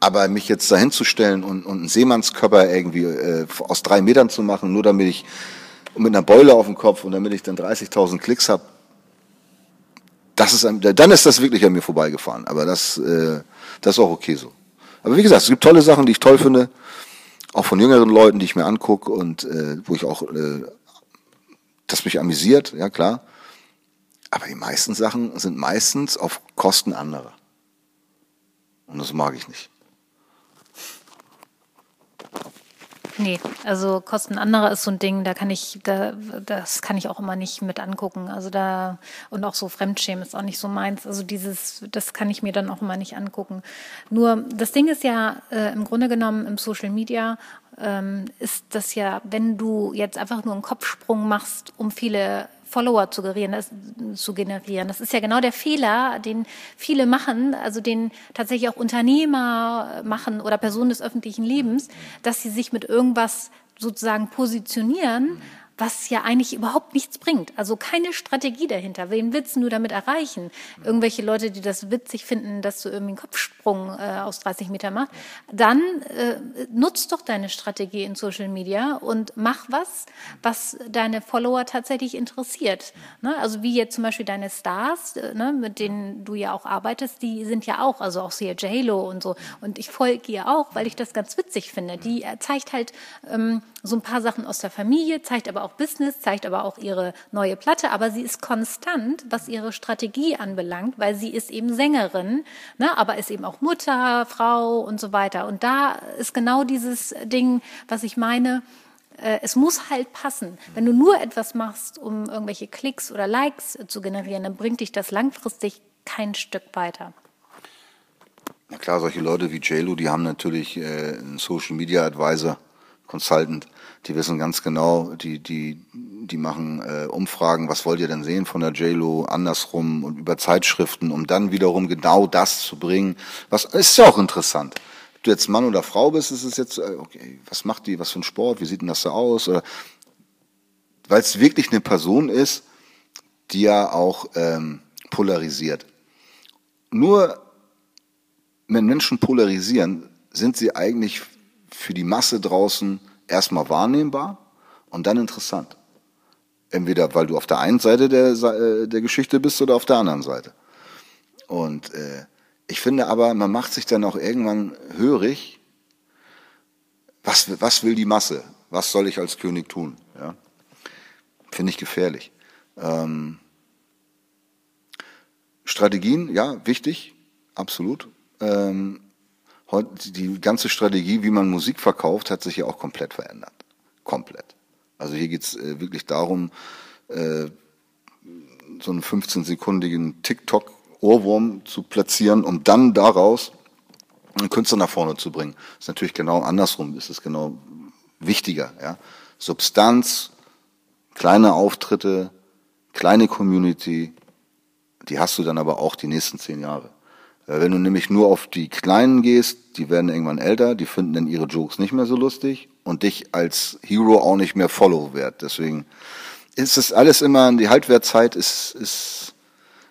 aber mich jetzt dahin zu stellen und, und einen Seemannskörper irgendwie äh, aus drei Metern zu machen nur damit ich mit einer Beule auf dem Kopf und damit ich dann 30.000 Klicks habe das ist dann ist das wirklich an mir vorbeigefahren aber das äh, das ist auch okay so aber wie gesagt es gibt tolle Sachen die ich toll finde auch von jüngeren Leuten, die ich mir angucke und äh, wo ich auch, äh, das mich amüsiert, ja klar. Aber die meisten Sachen sind meistens auf Kosten anderer. Und das mag ich nicht. Nee, also Kosten anderer ist so ein Ding, da kann ich, da, das kann ich auch immer nicht mit angucken. Also da, und auch so Fremdschämen ist auch nicht so meins. Also dieses, das kann ich mir dann auch immer nicht angucken. Nur, das Ding ist ja äh, im Grunde genommen im Social Media ähm, ist das ja, wenn du jetzt einfach nur einen Kopfsprung machst, um viele Follower zu generieren, das, ist ja genau der Fehler, den viele machen, also den tatsächlich auch Unternehmer machen oder Personen des öffentlichen Lebens, dass sie sich mit irgendwas sozusagen positionieren, was ja eigentlich überhaupt nichts bringt. Also keine Strategie dahinter. Wen willst du damit erreichen? Irgendwelche Leute, die das witzig finden, dass du irgendwie einen Kopfsprung äh, aus 30 Meter machst. Dann äh, nutzt doch deine Strategie in Social Media und mach was, was deine Follower tatsächlich interessiert. Ne? Also wie jetzt zum Beispiel deine Stars, äh, ne, mit denen du ja auch arbeitest, die sind ja auch, also auch sehr J-Lo und so. Und ich folge ihr auch, weil ich das ganz witzig finde. Die äh, zeigt halt ähm, so ein paar Sachen aus der Familie, zeigt aber auch Business, zeigt aber auch ihre neue Platte, aber sie ist konstant, was ihre Strategie anbelangt, weil sie ist eben Sängerin, ne, aber ist eben auch Mutter, Frau und so weiter. Und da ist genau dieses Ding, was ich meine, äh, es muss halt passen. Wenn du nur etwas machst, um irgendwelche Klicks oder Likes zu generieren, dann bringt dich das langfristig kein Stück weiter. Na klar, solche Leute wie JLo, die haben natürlich äh, einen Social Media Advisor Consultant, die wissen ganz genau, die, die, die machen äh, Umfragen, was wollt ihr denn sehen von der JLO, andersrum und über Zeitschriften, um dann wiederum genau das zu bringen. Was ist ja auch interessant. Ob du jetzt Mann oder Frau bist, ist es jetzt, äh, okay, was macht die, was für ein Sport, wie sieht denn das so aus? Weil es wirklich eine Person ist, die ja auch ähm, polarisiert. Nur wenn Menschen polarisieren, sind sie eigentlich für die Masse draußen erstmal wahrnehmbar und dann interessant. Entweder weil du auf der einen Seite der, äh, der Geschichte bist oder auf der anderen Seite. Und äh, ich finde aber, man macht sich dann auch irgendwann hörig, was, was will die Masse? Was soll ich als König tun? Ja? Finde ich gefährlich. Ähm, Strategien, ja, wichtig, absolut. Ähm, die ganze Strategie, wie man Musik verkauft, hat sich ja auch komplett verändert. Komplett. Also hier geht's äh, wirklich darum, äh, so einen 15-sekundigen TikTok-Ohrwurm zu platzieren, um dann daraus einen Künstler nach vorne zu bringen. Das ist natürlich genau andersrum, ist es genau wichtiger. Ja? Substanz, kleine Auftritte, kleine Community, die hast du dann aber auch die nächsten zehn Jahre. Äh, wenn du nämlich nur auf die Kleinen gehst, die werden irgendwann älter, die finden dann ihre Jokes nicht mehr so lustig und dich als Hero auch nicht mehr Follow wert. Deswegen ist es alles immer, die Haltwertzeit ist, ist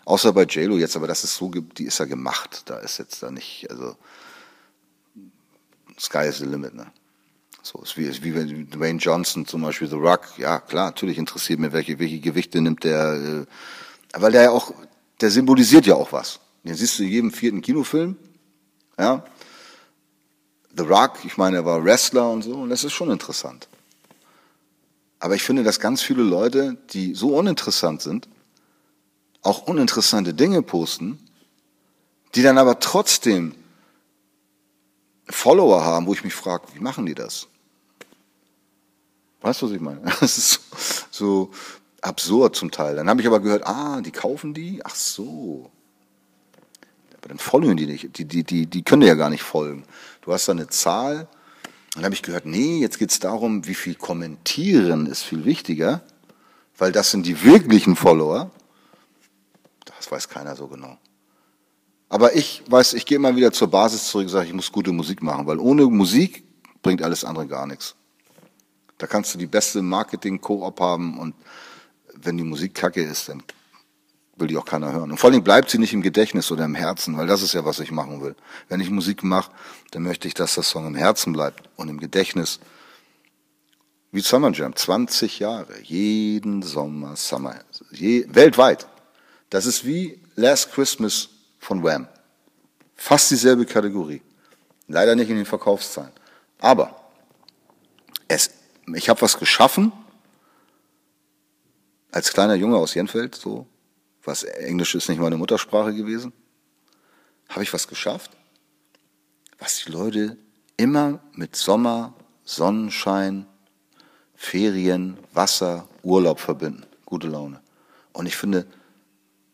außer bei JLo jetzt, aber das ist so, die ist ja gemacht. Da ist jetzt da nicht, also Sky is the limit, ne? So ist wie, wie wenn Dwayne Johnson zum Beispiel The Rock, ja klar, natürlich interessiert mir, welche, welche Gewichte nimmt der, äh, weil der ja auch, der symbolisiert ja auch was. Den siehst du in jedem vierten Kinofilm. Ja. The Rock, ich meine, er war Wrestler und so, und das ist schon interessant. Aber ich finde, dass ganz viele Leute, die so uninteressant sind, auch uninteressante Dinge posten, die dann aber trotzdem Follower haben, wo ich mich frage, wie machen die das? Weißt du, was ich meine? Das ist so, so absurd zum Teil. Dann habe ich aber gehört, ah, die kaufen die? Ach so. Aber dann folgen die nicht. Die, die, die, die können dir ja gar nicht folgen. Du hast da eine Zahl. Dann habe ich gehört, nee, jetzt geht es darum, wie viel kommentieren ist viel wichtiger, weil das sind die wirklichen Follower. Das weiß keiner so genau. Aber ich weiß, ich gehe immer wieder zur Basis zurück und sage, ich muss gute Musik machen, weil ohne Musik bringt alles andere gar nichts. Da kannst du die beste Marketing-Koop haben und wenn die Musik kacke ist, dann will die auch keiner hören. Und vor allem bleibt sie nicht im Gedächtnis oder im Herzen, weil das ist ja, was ich machen will. Wenn ich Musik mache, dann möchte ich, dass das Song im Herzen bleibt und im Gedächtnis. Wie Summer Jam, 20 Jahre, jeden Sommer Summer, je, weltweit. Das ist wie Last Christmas von Wham. Fast dieselbe Kategorie. Leider nicht in den Verkaufszahlen. Aber es, ich habe was geschaffen, als kleiner Junge aus Jenfeld, so, was Englisch ist nicht meine Muttersprache gewesen, habe ich was geschafft, was die Leute immer mit Sommer, Sonnenschein, Ferien, Wasser, Urlaub verbinden. Gute Laune. Und ich finde,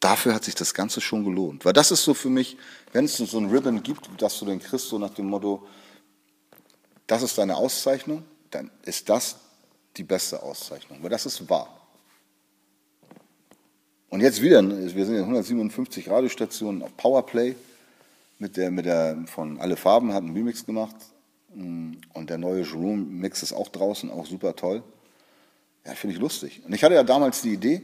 dafür hat sich das Ganze schon gelohnt. Weil das ist so für mich, wenn es so ein Ribbon gibt, dass du den kriegst, so nach dem Motto, das ist deine Auszeichnung, dann ist das die beste Auszeichnung. Weil das ist wahr. Und jetzt wieder, wir sind in 157 Radiostationen auf Powerplay mit der, mit der von Alle Farben hat einen Remix gemacht. Und der neue Jerome Mix ist auch draußen, auch super toll. Ja, finde ich lustig. Und ich hatte ja damals die Idee,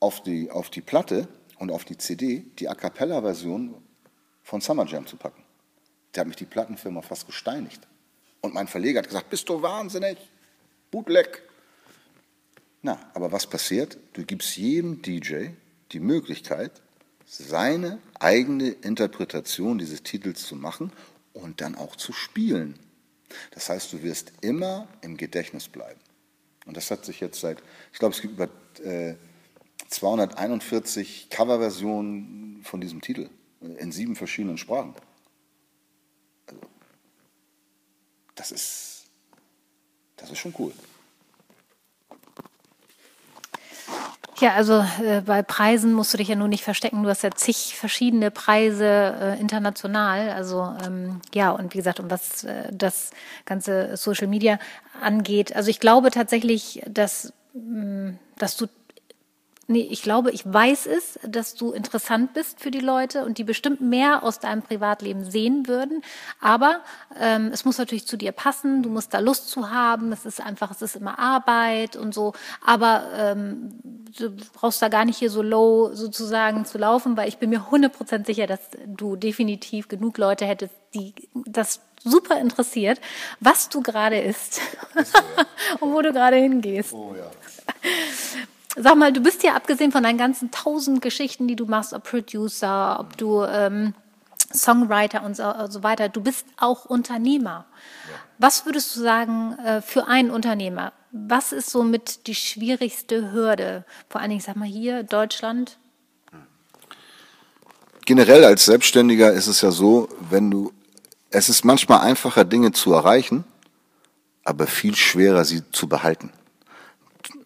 auf die, auf die Platte und auf die CD die A Cappella-Version von Summer Jam zu packen. Der hat mich die Plattenfirma fast gesteinigt. Und mein Verleger hat gesagt, bist du wahnsinnig? Bootleg. Na, aber was passiert? Du gibst jedem DJ die Möglichkeit, seine eigene Interpretation dieses Titels zu machen und dann auch zu spielen. Das heißt, du wirst immer im Gedächtnis bleiben. Und das hat sich jetzt seit, ich glaube, es gibt über äh, 241 Coverversionen von diesem Titel in sieben verschiedenen Sprachen. Also, das ist, das ist schon cool. Ja, also äh, bei Preisen musst du dich ja nur nicht verstecken. Du hast ja zig verschiedene Preise äh, international. Also ähm, ja, und wie gesagt, um was äh, das ganze Social Media angeht. Also ich glaube tatsächlich, dass, mh, mm, dass du Nee, ich glaube, ich weiß es, dass du interessant bist für die Leute und die bestimmt mehr aus deinem Privatleben sehen würden. Aber ähm, es muss natürlich zu dir passen. Du musst da Lust zu haben. Es ist einfach, es ist immer Arbeit und so. Aber ähm, du brauchst da gar nicht hier so low sozusagen zu laufen, weil ich bin mir 100% sicher, dass du definitiv genug Leute hättest, die das super interessiert, was du gerade isst so, ja. und wo du gerade hingehst. Oh ja. Sag mal, du bist ja abgesehen von deinen ganzen tausend Geschichten, die du machst, ob Producer, ob du ähm, Songwriter und so, und so, weiter, du bist auch Unternehmer. Ja. Was würdest du sagen äh, für einen Unternehmer? Was ist somit die schwierigste Hürde? Vor allen Dingen, sag mal hier, Deutschland? Generell als Selbstständiger ist es ja so, wenn du, es ist manchmal einfacher, Dinge zu erreichen, aber viel schwerer, sie zu behalten.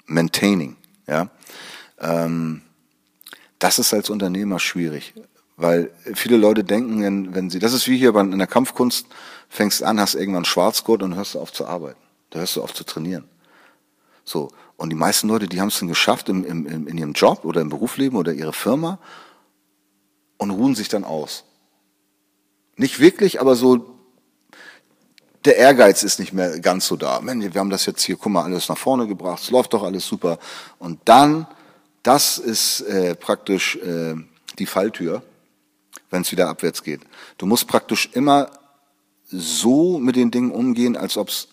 Maintaining. Ja, ähm, das ist als Unternehmer schwierig, weil viele Leute denken, wenn sie, das ist wie hier in der Kampfkunst, fängst an, hast irgendwann Schwarzgurt und hörst auf zu arbeiten, da hörst du auf zu trainieren. So und die meisten Leute, die haben es dann geschafft im, im, in ihrem Job oder im Berufsleben oder ihre Firma und ruhen sich dann aus. Nicht wirklich, aber so der Ehrgeiz ist nicht mehr ganz so da. wir haben das jetzt hier, guck mal, alles nach vorne gebracht, es läuft doch alles super. Und dann, das ist äh, praktisch äh, die Falltür, wenn es wieder abwärts geht. Du musst praktisch immer so mit den Dingen umgehen, als ob es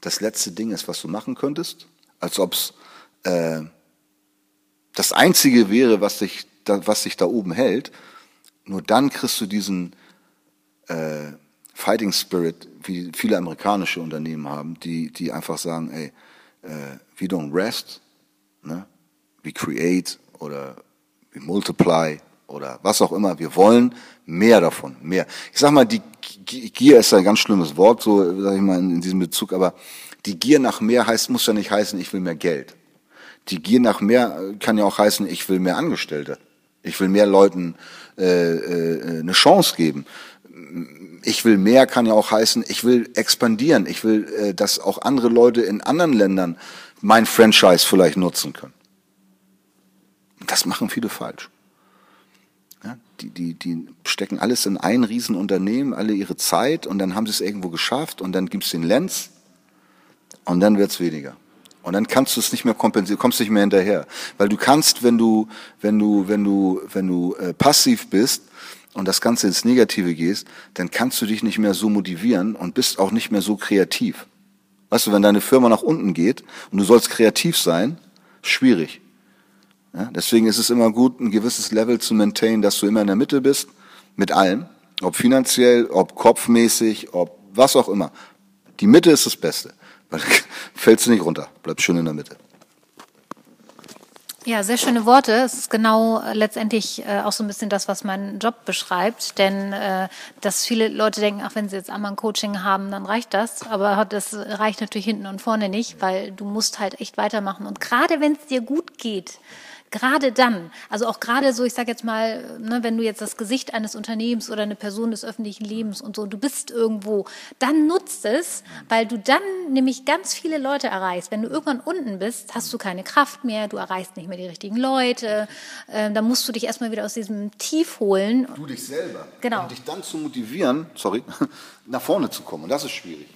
das letzte Ding ist, was du machen könntest, als ob es äh, das Einzige wäre, was dich, da, was dich da oben hält. Nur dann kriegst du diesen äh, Fighting Spirit, wie viele amerikanische Unternehmen haben, die, die einfach sagen, ey, äh, we don't rest, ne? we create oder we multiply oder was auch immer. Wir wollen mehr davon, mehr. Ich sag mal, die Gier ist ein ganz schlimmes Wort, so sag ich mal in, in diesem Bezug, aber die Gier nach mehr heißt, muss ja nicht heißen, ich will mehr Geld. Die Gier nach mehr kann ja auch heißen, ich will mehr Angestellte. Ich will mehr Leuten äh, äh, eine Chance geben ich will mehr kann ja auch heißen, ich will expandieren. Ich will, äh, dass auch andere Leute in anderen Ländern mein Franchise vielleicht nutzen können. Das machen viele falsch. Ja? die, die, die stecken alles in ein Riesenunternehmen, alle ihre Zeit und dann haben sie es irgendwo geschafft und dann gibt's den Lenz und dann wird's weniger. Und dann kannst du es nicht mehr kompensieren, kommst nicht mehr hinterher. Weil du kannst, wenn du, wenn du, wenn du, wenn du äh, passiv bist und das Ganze ins Negative gehst, dann kannst du dich nicht mehr so motivieren und bist auch nicht mehr so kreativ. Weißt du, wenn deine Firma nach unten geht und du sollst kreativ sein, schwierig. Ja, deswegen ist es immer gut, ein gewisses Level zu maintain, dass du immer in der Mitte bist, mit allem. Ob finanziell, ob kopfmäßig, ob was auch immer. Die Mitte ist das Beste. Weil fällst du nicht runter, bleibst schön in der Mitte. Ja, sehr schöne Worte. Es ist genau äh, letztendlich äh, auch so ein bisschen das, was meinen Job beschreibt. Denn äh, dass viele Leute denken, ach, wenn sie jetzt einmal ein Coaching haben, dann reicht das. Aber das reicht natürlich hinten und vorne nicht, weil du musst halt echt weitermachen. Und gerade wenn es dir gut geht, gerade dann, also auch gerade so, ich sage jetzt mal, ne, wenn du jetzt das Gesicht eines Unternehmens oder eine Person des öffentlichen Lebens und so, du bist irgendwo, dann nutzt es, weil du dann nämlich ganz viele Leute erreichst. Wenn du irgendwann unten bist, hast du keine Kraft mehr, du erreichst nicht mehr die richtigen Leute, äh, dann musst du dich erstmal wieder aus diesem Tief holen. Du dich selber. Genau. Um dich dann zu motivieren, sorry, nach vorne zu kommen. Und das ist schwierig.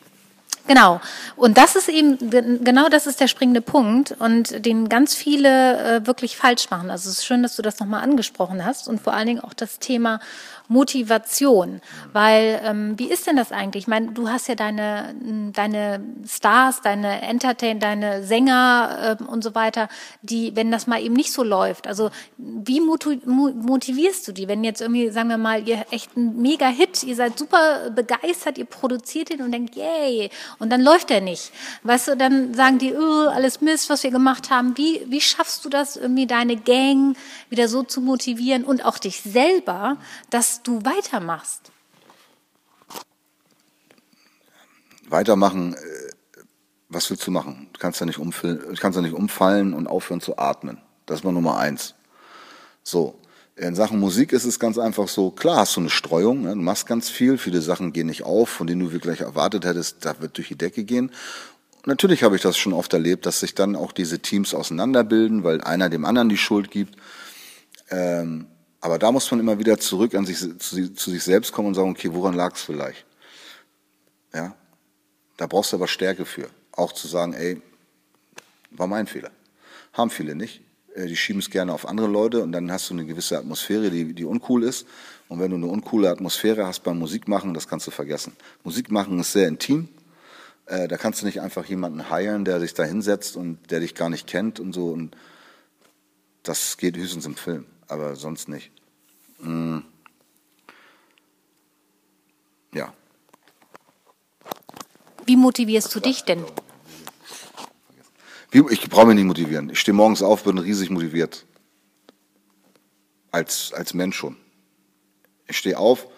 Genau. Und das ist eben, genau das ist der springende Punkt und den ganz viele äh, wirklich falsch machen. Also es ist schön, dass du das nochmal angesprochen hast und vor allen Dingen auch das Thema Motivation. Weil, ähm, wie ist denn das eigentlich? Ich meine, du hast ja deine, deine Stars, deine Entertain, deine Sänger äh, und so weiter, die, wenn das mal eben nicht so läuft, also wie motivierst du die, wenn jetzt irgendwie, sagen wir mal, ihr echt ein Mega-Hit, ihr seid super begeistert, ihr produziert ihn und denkt, yay, und dann läuft er nicht. Weißt du, dann sagen die, oh, alles Mist, was wir gemacht haben. Wie, wie schaffst du das, irgendwie deine Gang wieder so zu motivieren und auch dich selber, dass du weitermachst? Weitermachen, äh, was willst du machen? Du kannst ja nicht, umfallen, kannst ja nicht umfallen und aufhören zu atmen. Das ist mal Nummer eins. So. In Sachen Musik ist es ganz einfach so, klar hast du eine Streuung, ne? du machst ganz viel, viele Sachen gehen nicht auf, von denen du wirklich erwartet hättest, da wird durch die Decke gehen. Natürlich habe ich das schon oft erlebt, dass sich dann auch diese Teams auseinanderbilden, weil einer dem anderen die Schuld gibt. Ähm, aber da muss man immer wieder zurück an sich, zu, zu sich selbst kommen und sagen, okay, woran lag es vielleicht? Ja, da brauchst du aber Stärke für. Auch zu sagen, ey, war mein Fehler. Haben viele nicht. Äh, die schieben es gerne auf andere Leute und dann hast du eine gewisse Atmosphäre, die, die uncool ist. Und wenn du eine uncoole Atmosphäre hast beim Musikmachen, das kannst du vergessen. Musikmachen ist sehr intim. Äh, da kannst du nicht einfach jemanden heilen, der sich da hinsetzt und der dich gar nicht kennt und so. Und das geht höchstens im Film aber sonst nicht. Hm. Ja. Wie motivierst du dich denn? Ich brauche mich nicht motivieren. Ich stehe morgens auf, bin riesig motiviert. Als, als Mensch schon. Ich stehe auf,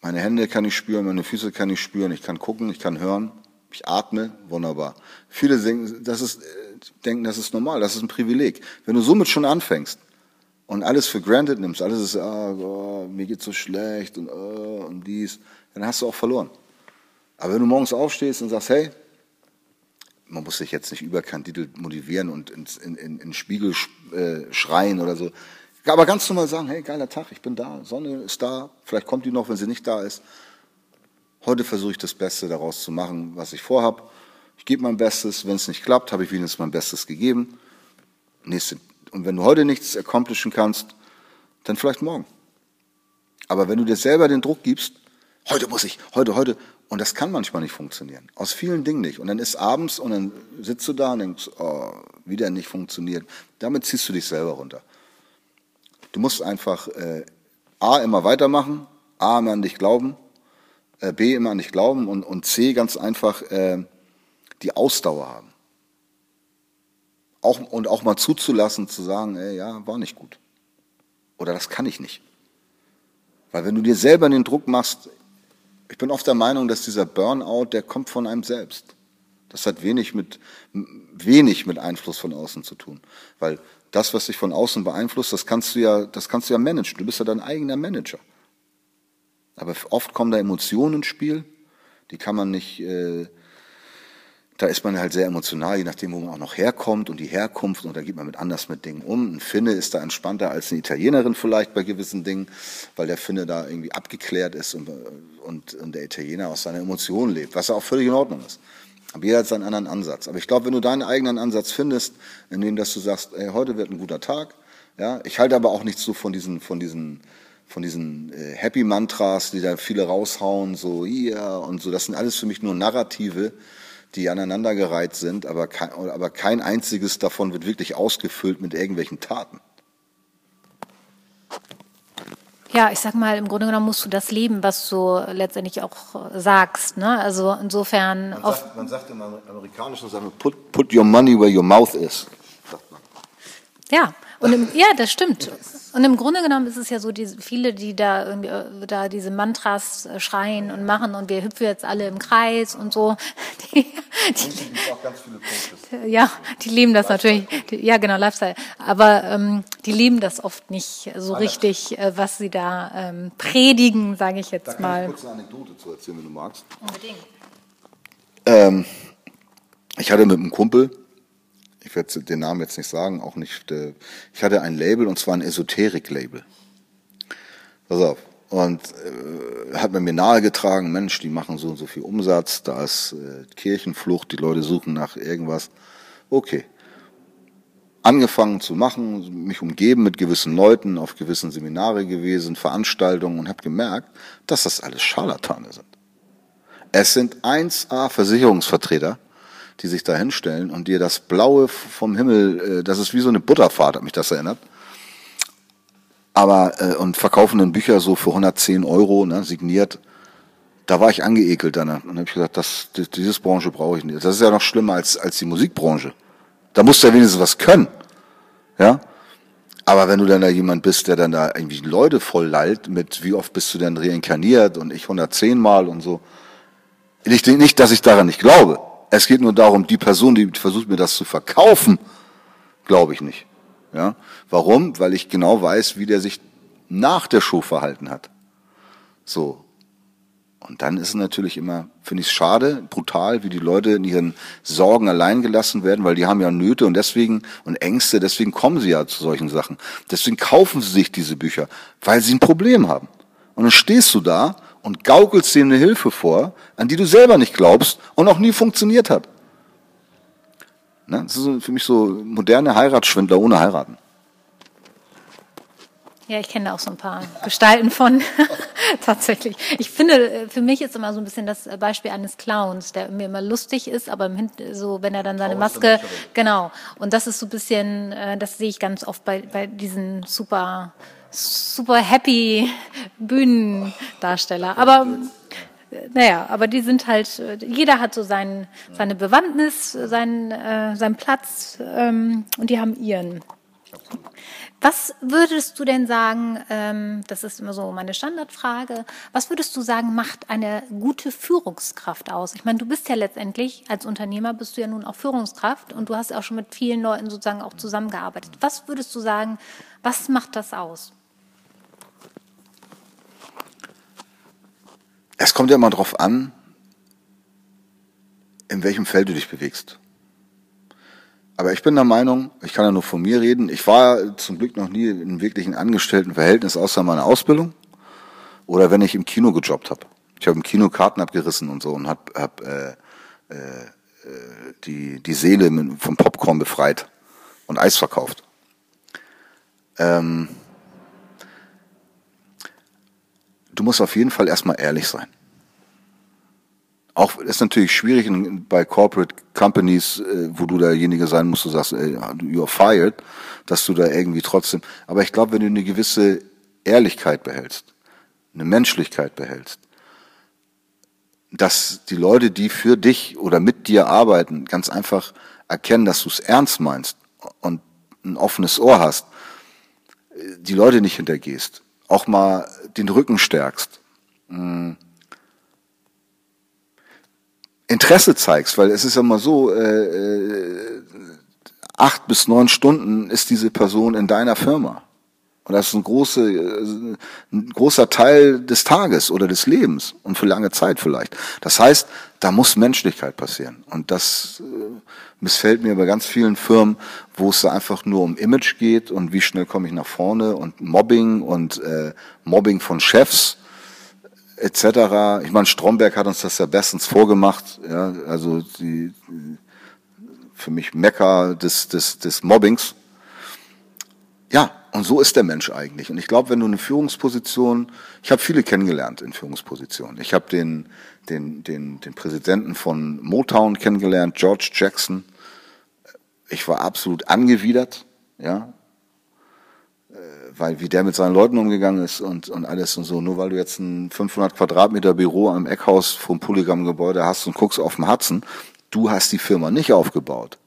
meine Hände kann ich spüren, meine Füße kann ich spüren, ich kann gucken, ich kann hören, ich atme, wunderbar. Viele denken, das ist, denken, das ist normal, das ist ein Privileg. Wenn du somit schon anfängst, und alles für granted nimmst, alles ist, ah, oh, mir geht's so schlecht und, oh, und dies, dann hast du auch verloren. Aber wenn du morgens aufstehst und sagst, hey, man muss sich jetzt nicht überkandidelt motivieren und ins, in, in, in Spiegel äh, schreien oder so, aber ganz normal sagen, hey, geiler Tag, ich bin da, Sonne ist da, vielleicht kommt die noch, wenn sie nicht da ist. Heute versuche ich das Beste daraus zu machen, was ich vorhab. Ich gebe mein Bestes, wenn es nicht klappt, habe ich wenigstens mein Bestes gegeben. Nächste und wenn du heute nichts accomplishen kannst, dann vielleicht morgen. Aber wenn du dir selber den Druck gibst, heute muss ich, heute, heute, und das kann manchmal nicht funktionieren. Aus vielen Dingen nicht. Und dann ist abends und dann sitzt du da und denkst, oh, wieder nicht funktioniert. Damit ziehst du dich selber runter. Du musst einfach äh, A immer weitermachen, A immer an dich glauben, äh, B immer an dich glauben und, und C ganz einfach äh, die Ausdauer haben auch, und auch mal zuzulassen, zu sagen, ey, ja, war nicht gut. Oder das kann ich nicht. Weil wenn du dir selber den Druck machst, ich bin oft der Meinung, dass dieser Burnout, der kommt von einem selbst. Das hat wenig mit, wenig mit Einfluss von außen zu tun. Weil das, was dich von außen beeinflusst, das kannst du ja, das kannst du ja managen. Du bist ja dein eigener Manager. Aber oft kommen da Emotionen ins Spiel, die kann man nicht, äh, da ist man halt sehr emotional, je nachdem, wo man auch noch herkommt und die Herkunft und da geht man mit anders mit Dingen um. Ein Finne ist da entspannter als eine Italienerin vielleicht bei gewissen Dingen, weil der Finne da irgendwie abgeklärt ist und, und, und der Italiener aus seiner Emotion lebt, was ja auch völlig in Ordnung ist. Aber jeder hat seinen anderen Ansatz. Aber ich glaube, wenn du deinen eigenen Ansatz findest, in dem, dass du sagst, ey, heute wird ein guter Tag, ja, ich halte aber auch nichts so von diesen, von diesen, von diesen äh, Happy Mantras, die da viele raushauen, so ja und so. Das sind alles für mich nur Narrative, die aneinandergereiht sind, aber kein, aber kein einziges davon wird wirklich ausgefüllt mit irgendwelchen Taten. Ja, ich sag mal, im Grunde genommen musst du das leben, was du letztendlich auch sagst. Ne? Also insofern. Man sagt, man sagt im amerikanischen Sachen, put, put your money where your mouth is. Sagt man. Ja, und im, ja, das stimmt. Und im Grunde genommen ist es ja so, die, viele, die da irgendwie äh, da diese Mantras äh, schreien und machen und wir hüpfen jetzt alle im Kreis und so. Die, die, ja, die leben das natürlich. Die, ja, genau, Lifestyle. Aber ähm, die leben das oft nicht so richtig, äh, was sie da ähm, predigen, sage ich jetzt da kann mal. Ich kurz eine Anekdote zu erzählen, wenn du magst. Unbedingt. Ähm, ich hatte mit einem Kumpel ich werde den Namen jetzt nicht sagen, auch nicht, äh, ich hatte ein Label und zwar ein Esoterik-Label. Pass auf. Und äh, hat man mir nahegetragen, Mensch, die machen so und so viel Umsatz, da ist äh, Kirchenflucht, die Leute suchen nach irgendwas. Okay. Angefangen zu machen, mich umgeben mit gewissen Leuten, auf gewissen Seminare gewesen, Veranstaltungen und habe gemerkt, dass das alles Scharlatane sind. Es sind 1A Versicherungsvertreter, die sich da hinstellen und dir das Blaue vom Himmel, äh, das ist wie so eine Butterfahrt, hat mich das erinnert. Aber, äh, und verkaufen dann Bücher so für 110 Euro, ne, signiert. Da war ich angeekelt dann. Und habe ich gesagt, das, dieses Branche brauche ich nicht. Das ist ja noch schlimmer als, als die Musikbranche. Da musst du ja wenigstens was können. Ja? Aber wenn du dann da jemand bist, der dann da irgendwie Leute voll lallt mit, wie oft bist du denn reinkarniert und ich 110 Mal und so. Ich denke nicht, dass ich daran nicht glaube. Es geht nur darum, die Person, die versucht mir das zu verkaufen, glaube ich nicht. Ja? Warum? Weil ich genau weiß, wie der sich nach der Show verhalten hat. So. Und dann ist es natürlich immer, finde ich es schade, brutal, wie die Leute in ihren Sorgen allein gelassen werden, weil die haben ja Nöte und deswegen und Ängste, deswegen kommen sie ja zu solchen Sachen. Deswegen kaufen sie sich diese Bücher, weil sie ein Problem haben. Und dann stehst du da und gaukelst dir eine Hilfe vor, an die du selber nicht glaubst und auch nie funktioniert hat. Ne? Das ist für mich so moderne Heiratsschwindler ohne heiraten. Ja, ich kenne da auch so ein paar Gestalten von. Tatsächlich. Ich finde, für mich ist immer so ein bisschen das Beispiel eines Clowns, der mir immer lustig ist, aber im Hin so, wenn er dann seine Maske, genau. Und das ist so ein bisschen, äh, das sehe ich ganz oft bei, bei diesen super super happy Bühnendarsteller. Aber naja, aber die sind halt, jeder hat so sein, seine Bewandtnis, seinen, äh, seinen Platz ähm, und die haben ihren. Was würdest du denn sagen, ähm, das ist immer so meine Standardfrage, was würdest du sagen, macht eine gute Führungskraft aus? Ich meine, du bist ja letztendlich, als Unternehmer bist du ja nun auch Führungskraft und du hast auch schon mit vielen Leuten sozusagen auch zusammengearbeitet. Was würdest du sagen, was macht das aus? Es kommt ja immer darauf an, in welchem Feld du dich bewegst. Aber ich bin der Meinung, ich kann ja nur von mir reden, ich war zum Glück noch nie in einem wirklichen Angestelltenverhältnis außer meiner Ausbildung oder wenn ich im Kino gejobbt habe. Ich habe im Kino Karten abgerissen und so und habe hab, äh, äh, die, die Seele vom Popcorn befreit und Eis verkauft. Ähm, du musst auf jeden Fall erstmal ehrlich sein. Auch ist natürlich schwierig bei Corporate Companies, äh, wo du derjenige sein musst, du sagst, you're fired, dass du da irgendwie trotzdem. Aber ich glaube, wenn du eine gewisse Ehrlichkeit behältst, eine Menschlichkeit behältst, dass die Leute, die für dich oder mit dir arbeiten, ganz einfach erkennen, dass du es ernst meinst und ein offenes Ohr hast, die Leute nicht hintergehst, auch mal den Rücken stärkst, hm. Interesse zeigst, weil es ist ja mal so, äh, äh, acht bis neun Stunden ist diese Person in deiner Firma. Und das ist ein, große, äh, ein großer Teil des Tages oder des Lebens und für lange Zeit vielleicht. Das heißt, da muss Menschlichkeit passieren. Und das äh, missfällt mir bei ganz vielen Firmen, wo es da einfach nur um Image geht und wie schnell komme ich nach vorne und Mobbing und äh, Mobbing von Chefs etc. Ich meine, Stromberg hat uns das ja bestens vorgemacht. Ja, also die, für mich Mecker des, des, des Mobbings. Und so ist der Mensch eigentlich. Und ich glaube, wenn du eine Führungsposition, ich habe viele kennengelernt in Führungspositionen. Ich habe den, den, den, den Präsidenten von Motown kennengelernt, George Jackson. Ich war absolut angewidert, ja, äh, weil wie der mit seinen Leuten umgegangen ist und, und alles und so. Nur weil du jetzt ein 500 Quadratmeter Büro am Eckhaus vom Polygam-Gebäude hast und guckst auf den Hudson, du hast die Firma nicht aufgebaut.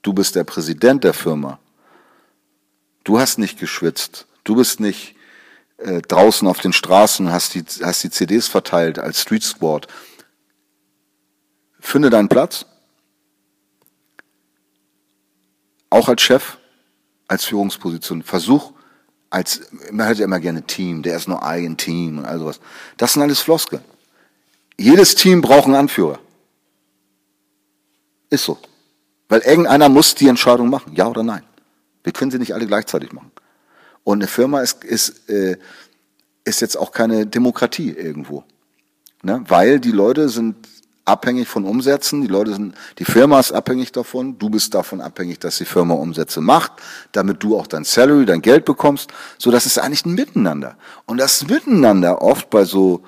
Du bist der Präsident der Firma. Du hast nicht geschwitzt. Du bist nicht äh, draußen auf den Straßen, hast die, hast die CDs verteilt als Street Squad. Finde deinen Platz. Auch als Chef, als Führungsposition. Versuch, als, man hört ja immer gerne Team, der ist nur ein Team und all sowas. Das sind alles Floskeln. Jedes Team braucht einen Anführer. Ist so. Weil irgendeiner muss die Entscheidung machen, ja oder nein. Wir können sie nicht alle gleichzeitig machen. Und eine Firma ist, ist, äh, ist jetzt auch keine Demokratie irgendwo. Ne? Weil die Leute sind abhängig von Umsätzen, die Leute sind, die Firma ist abhängig davon, du bist davon abhängig, dass die Firma Umsätze macht, damit du auch dein Salary, dein Geld bekommst. So, das ist eigentlich ein Miteinander. Und das Miteinander oft bei so,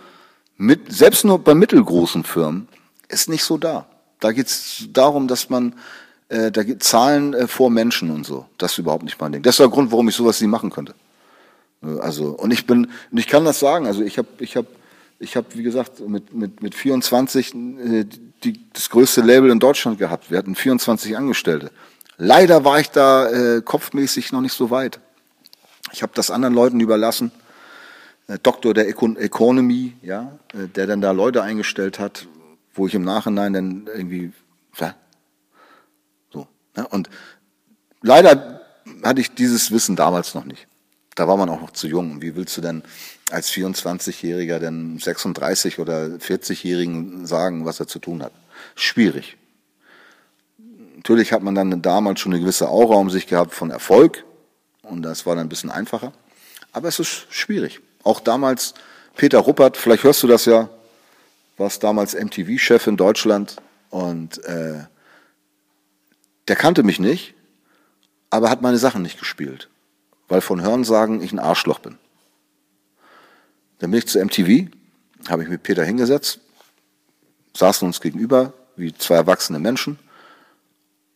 mit, selbst nur bei mittelgroßen Firmen, ist nicht so da. Da geht es darum, dass man äh, da gibt Zahlen äh, vor Menschen und so. Das ist überhaupt nicht mein Ding. Das ist der Grund, warum ich sowas nie machen könnte. Äh, also und ich bin und ich kann das sagen. Also ich habe ich habe ich habe wie gesagt mit mit mit 24 äh, die, das größte Label in Deutschland gehabt. Wir hatten 24 Angestellte. Leider war ich da äh, kopfmäßig noch nicht so weit. Ich habe das anderen Leuten überlassen. Äh, Doktor der Econ Economy, ja, äh, der dann da Leute eingestellt hat, wo ich im Nachhinein dann irgendwie und leider hatte ich dieses Wissen damals noch nicht. Da war man auch noch zu jung. Wie willst du denn als 24-Jähriger denn 36 oder 40-Jährigen sagen, was er zu tun hat? Schwierig. Natürlich hat man dann damals schon eine gewisse Aura um sich gehabt von Erfolg und das war dann ein bisschen einfacher. Aber es ist schwierig. Auch damals Peter Ruppert, vielleicht hörst du das ja, warst damals MTV-Chef in Deutschland und äh, der kannte mich nicht, aber hat meine Sachen nicht gespielt, weil von Hörensagen ich ein Arschloch bin. Dann bin ich zu MTV, habe ich mit Peter hingesetzt, saßen uns gegenüber wie zwei erwachsene Menschen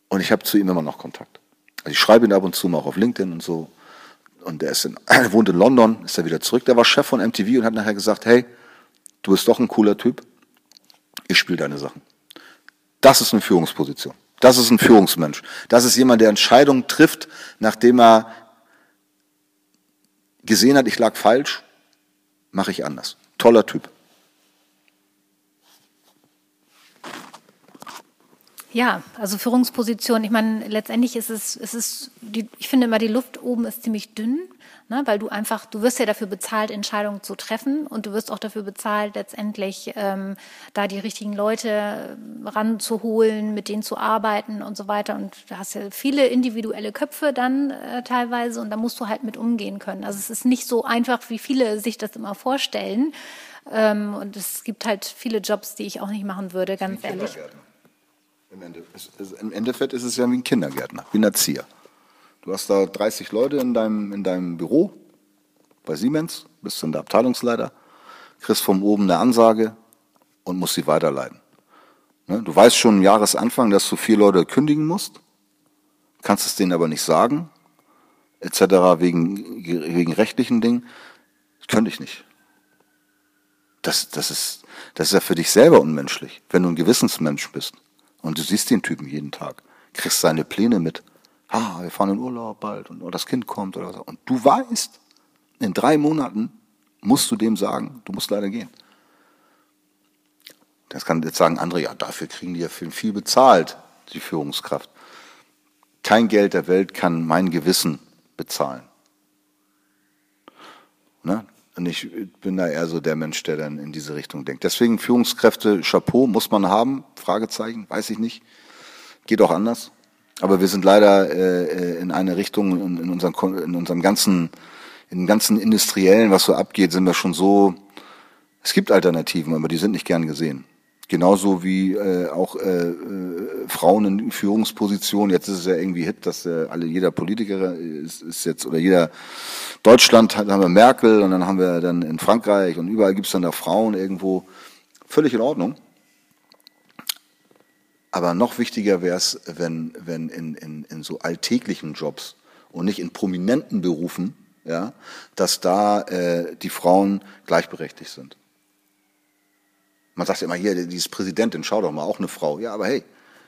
und ich habe zu ihm immer noch Kontakt. Also ich schreibe ihn ab und zu mal auch auf LinkedIn und so. Und er, ist in, er wohnt in London, ist er wieder zurück. Der war Chef von MTV und hat nachher gesagt, hey, du bist doch ein cooler Typ, ich spiele deine Sachen. Das ist eine Führungsposition. Das ist ein Führungsmensch. Das ist jemand, der Entscheidungen trifft, nachdem er gesehen hat, ich lag falsch, mache ich anders. Toller Typ. Ja, also Führungsposition. Ich meine, letztendlich ist es, es ist, die, ich finde immer, die Luft oben ist ziemlich dünn ne? weil du einfach, du wirst ja dafür bezahlt, Entscheidungen zu treffen und du wirst auch dafür bezahlt, letztendlich ähm, da die richtigen Leute ranzuholen, mit denen zu arbeiten und so weiter. Und du hast ja viele individuelle Köpfe dann äh, teilweise und da musst du halt mit umgehen können. Also es ist nicht so einfach, wie viele sich das immer vorstellen. Ähm, und es gibt halt viele Jobs, die ich auch nicht machen würde, ganz ehrlich. Im, Ende, Im Endeffekt ist es ja wie ein Kindergärtner, wie ein Erzieher. Du hast da 30 Leute in deinem, in deinem Büro bei Siemens, bist dann der Abteilungsleiter, kriegst von oben eine Ansage und musst sie weiterleiten. Ne? Du weißt schon am Jahresanfang, dass du vier Leute kündigen musst, kannst es denen aber nicht sagen, etc. wegen, wegen rechtlichen Dingen. Könnte ich nicht. Das, das, ist, das ist ja für dich selber unmenschlich, wenn du ein Gewissensmensch bist und du siehst den Typen jeden Tag, kriegst seine Pläne mit, ah, wir fahren in Urlaub bald und das Kind kommt oder so. Und du weißt, in drei Monaten musst du dem sagen, du musst leider gehen. Das kann jetzt sagen andere, ja, dafür kriegen die ja viel bezahlt, die Führungskraft. Kein Geld der Welt kann mein Gewissen bezahlen. Ne? Und ich bin da eher so der Mensch, der dann in diese Richtung denkt. Deswegen Führungskräfte, Chapeau, muss man haben? Fragezeichen, weiß ich nicht. Geht auch anders. Aber wir sind leider äh, in eine Richtung, in, in, unserem, in unserem ganzen, in dem ganzen Industriellen, was so abgeht, sind wir schon so, es gibt Alternativen, aber die sind nicht gern gesehen. Genauso wie äh, auch äh, äh, Frauen in Führungspositionen. Jetzt ist es ja irgendwie hit, dass äh, alle jeder Politiker ist, ist jetzt oder jeder Deutschland hat, haben wir Merkel und dann haben wir dann in Frankreich und überall gibt es dann da Frauen irgendwo. Völlig in Ordnung. Aber noch wichtiger wäre es, wenn, wenn in, in, in so alltäglichen Jobs und nicht in prominenten Berufen, ja, dass da äh, die Frauen gleichberechtigt sind. Man sagt ja immer hier, die ist Präsidentin, schau doch mal, auch eine Frau. Ja, aber hey,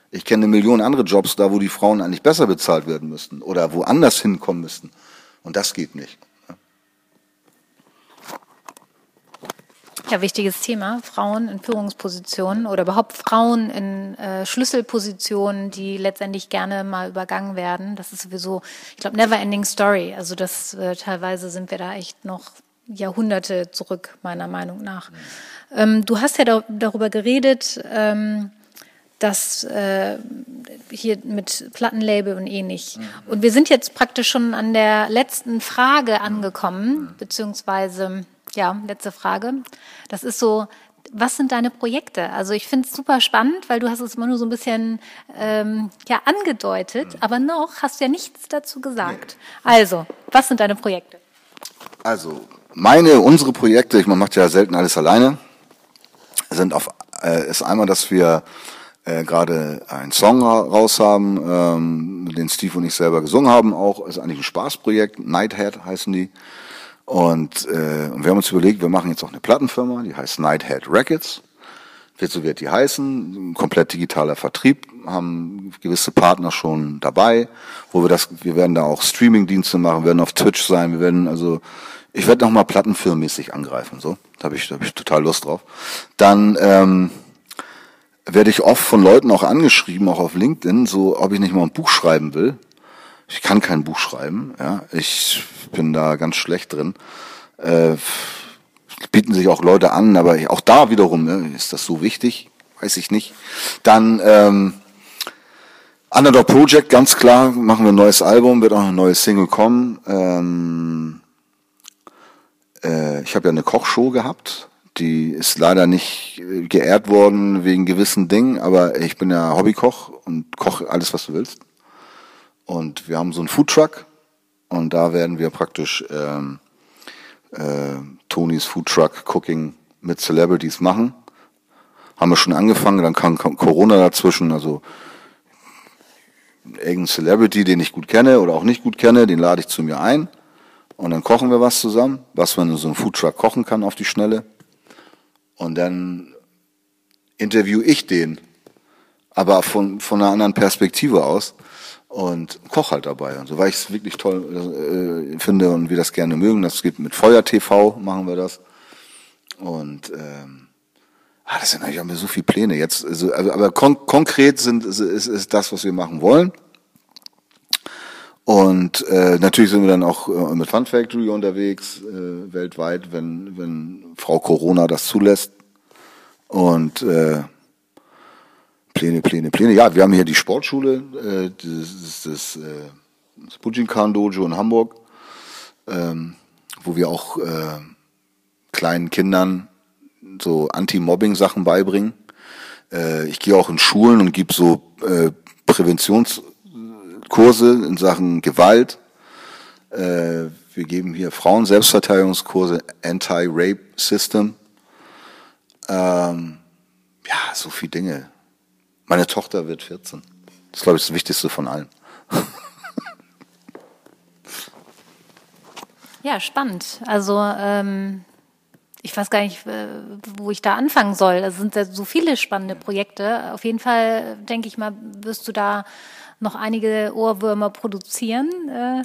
ich kenne eine Million andere Jobs da, wo die Frauen eigentlich besser bezahlt werden müssten oder woanders hinkommen müssten. Und das geht nicht. Ja, wichtiges Thema. Frauen in Führungspositionen oder überhaupt Frauen in äh, Schlüsselpositionen, die letztendlich gerne mal übergangen werden. Das ist sowieso, ich glaube, never ending story. Also das äh, teilweise sind wir da echt noch Jahrhunderte zurück, meiner Meinung nach. Ähm, du hast ja da, darüber geredet, ähm, dass äh, hier mit Plattenlabel und ähnlich. Mhm. Und wir sind jetzt praktisch schon an der letzten Frage angekommen, mhm. beziehungsweise, ja, letzte Frage. Das ist so, was sind deine Projekte? Also ich finde es super spannend, weil du hast es immer nur so ein bisschen ähm, ja, angedeutet, mhm. aber noch hast du ja nichts dazu gesagt. Nee. Also, was sind deine Projekte? Also, meine, unsere Projekte, ich man macht ja selten alles alleine sind auf, äh, ist einmal, dass wir äh, gerade einen Song raus haben, ähm, den Steve und ich selber gesungen haben, auch ist eigentlich ein Spaßprojekt, Nighthead heißen die. Und, äh, und wir haben uns überlegt, wir machen jetzt auch eine Plattenfirma, die heißt Nighthead Records. Wird so wird die heißen, komplett digitaler Vertrieb, haben gewisse Partner schon dabei, wo wir das, wir werden da auch Streamingdienste machen, werden auf Twitch sein, wir werden also ich werde nochmal plattenfirmenmäßig angreifen, so. Da habe ich, da hab ich total Lust drauf. Dann ähm, werde ich oft von Leuten auch angeschrieben, auch auf LinkedIn, so ob ich nicht mal ein Buch schreiben will. Ich kann kein Buch schreiben, ja. Ich bin da ganz schlecht drin. Äh, bieten sich auch Leute an, aber auch da wiederum, ne, ist das so wichtig? Weiß ich nicht. Dann ähm, Underdog Project, ganz klar, machen wir ein neues Album, wird auch ein neues Single kommen. Ähm, äh, ich habe ja eine Kochshow gehabt. Die ist leider nicht äh, geehrt worden wegen gewissen Dingen, aber ich bin ja Hobbykoch und koche alles, was du willst. Und wir haben so einen Foodtruck und da werden wir praktisch ähm, äh, Tonys Foodtruck Cooking mit Celebrities machen. Haben wir schon angefangen, dann kam Corona dazwischen, also irgendein Celebrity, den ich gut kenne oder auch nicht gut kenne, den lade ich zu mir ein. Und dann kochen wir was zusammen, was man in so einem Foodtruck kochen kann auf die Schnelle. Und dann interview ich den, aber von, von einer anderen Perspektive aus und koch halt dabei. Und so, weil ich es wirklich toll äh, finde und wir das gerne mögen. Das geht mit Feuer TV, machen wir das. Und ähm, ah, das sind eigentlich haben wir so viele Pläne jetzt. Also, aber kon konkret sind ist, ist das, was wir machen wollen. Und äh, natürlich sind wir dann auch äh, mit Fun Factory unterwegs, äh, weltweit, wenn, wenn Frau Corona das zulässt. Und äh, Pläne, Pläne, Pläne. Ja, wir haben hier die Sportschule, äh, das ist das, äh, das Bujinkan Dojo in Hamburg, ähm, wo wir auch äh, kleinen Kindern so Anti-Mobbing-Sachen beibringen. Äh, ich gehe auch in Schulen und gebe so äh, Präventions- Kurse in Sachen Gewalt. Äh, wir geben hier Frauen Selbstverteidigungskurse, Anti-Rape System. Ähm, ja, so viele Dinge. Meine Tochter wird 14. Das ist, glaube ich, das Wichtigste von allen. Ja, spannend. Also ähm, ich weiß gar nicht, wo ich da anfangen soll. Es sind ja so viele spannende Projekte. Auf jeden Fall, denke ich mal, wirst du da noch einige Ohrwürmer produzieren. Äh,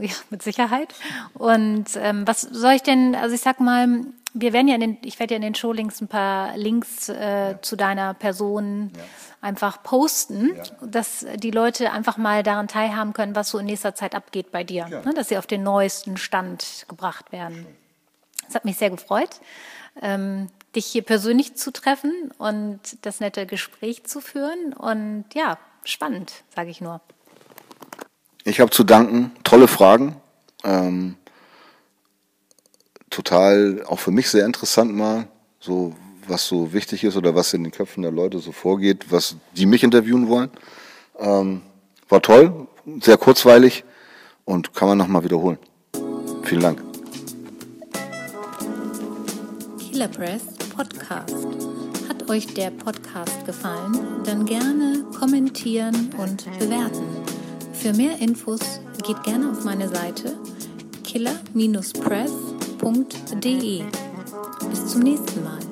ja, mit Sicherheit. Und ähm, was soll ich denn, also ich sag mal, wir werden ja in den, ich werde ja in den Showlinks ein paar Links äh, ja. zu deiner Person ja. einfach posten, ja. dass die Leute einfach mal daran teilhaben können, was so in nächster Zeit abgeht bei dir, ne, dass sie auf den neuesten Stand gebracht werden. Es hat mich sehr gefreut, ähm, dich hier persönlich zu treffen und das nette Gespräch zu führen. Und ja, spannend, sage ich nur. Ich habe zu danken. Tolle Fragen. Ähm, total, auch für mich sehr interessant mal, so was so wichtig ist oder was in den Köpfen der Leute so vorgeht, was die mich interviewen wollen. Ähm, war toll, sehr kurzweilig und kann man nochmal wiederholen. Vielen Dank. Killer Press Podcast. Hat euch der Podcast gefallen? Dann gerne kommentieren und bewerten. Für mehr Infos geht gerne auf meine Seite killer-press.de. Bis zum nächsten Mal.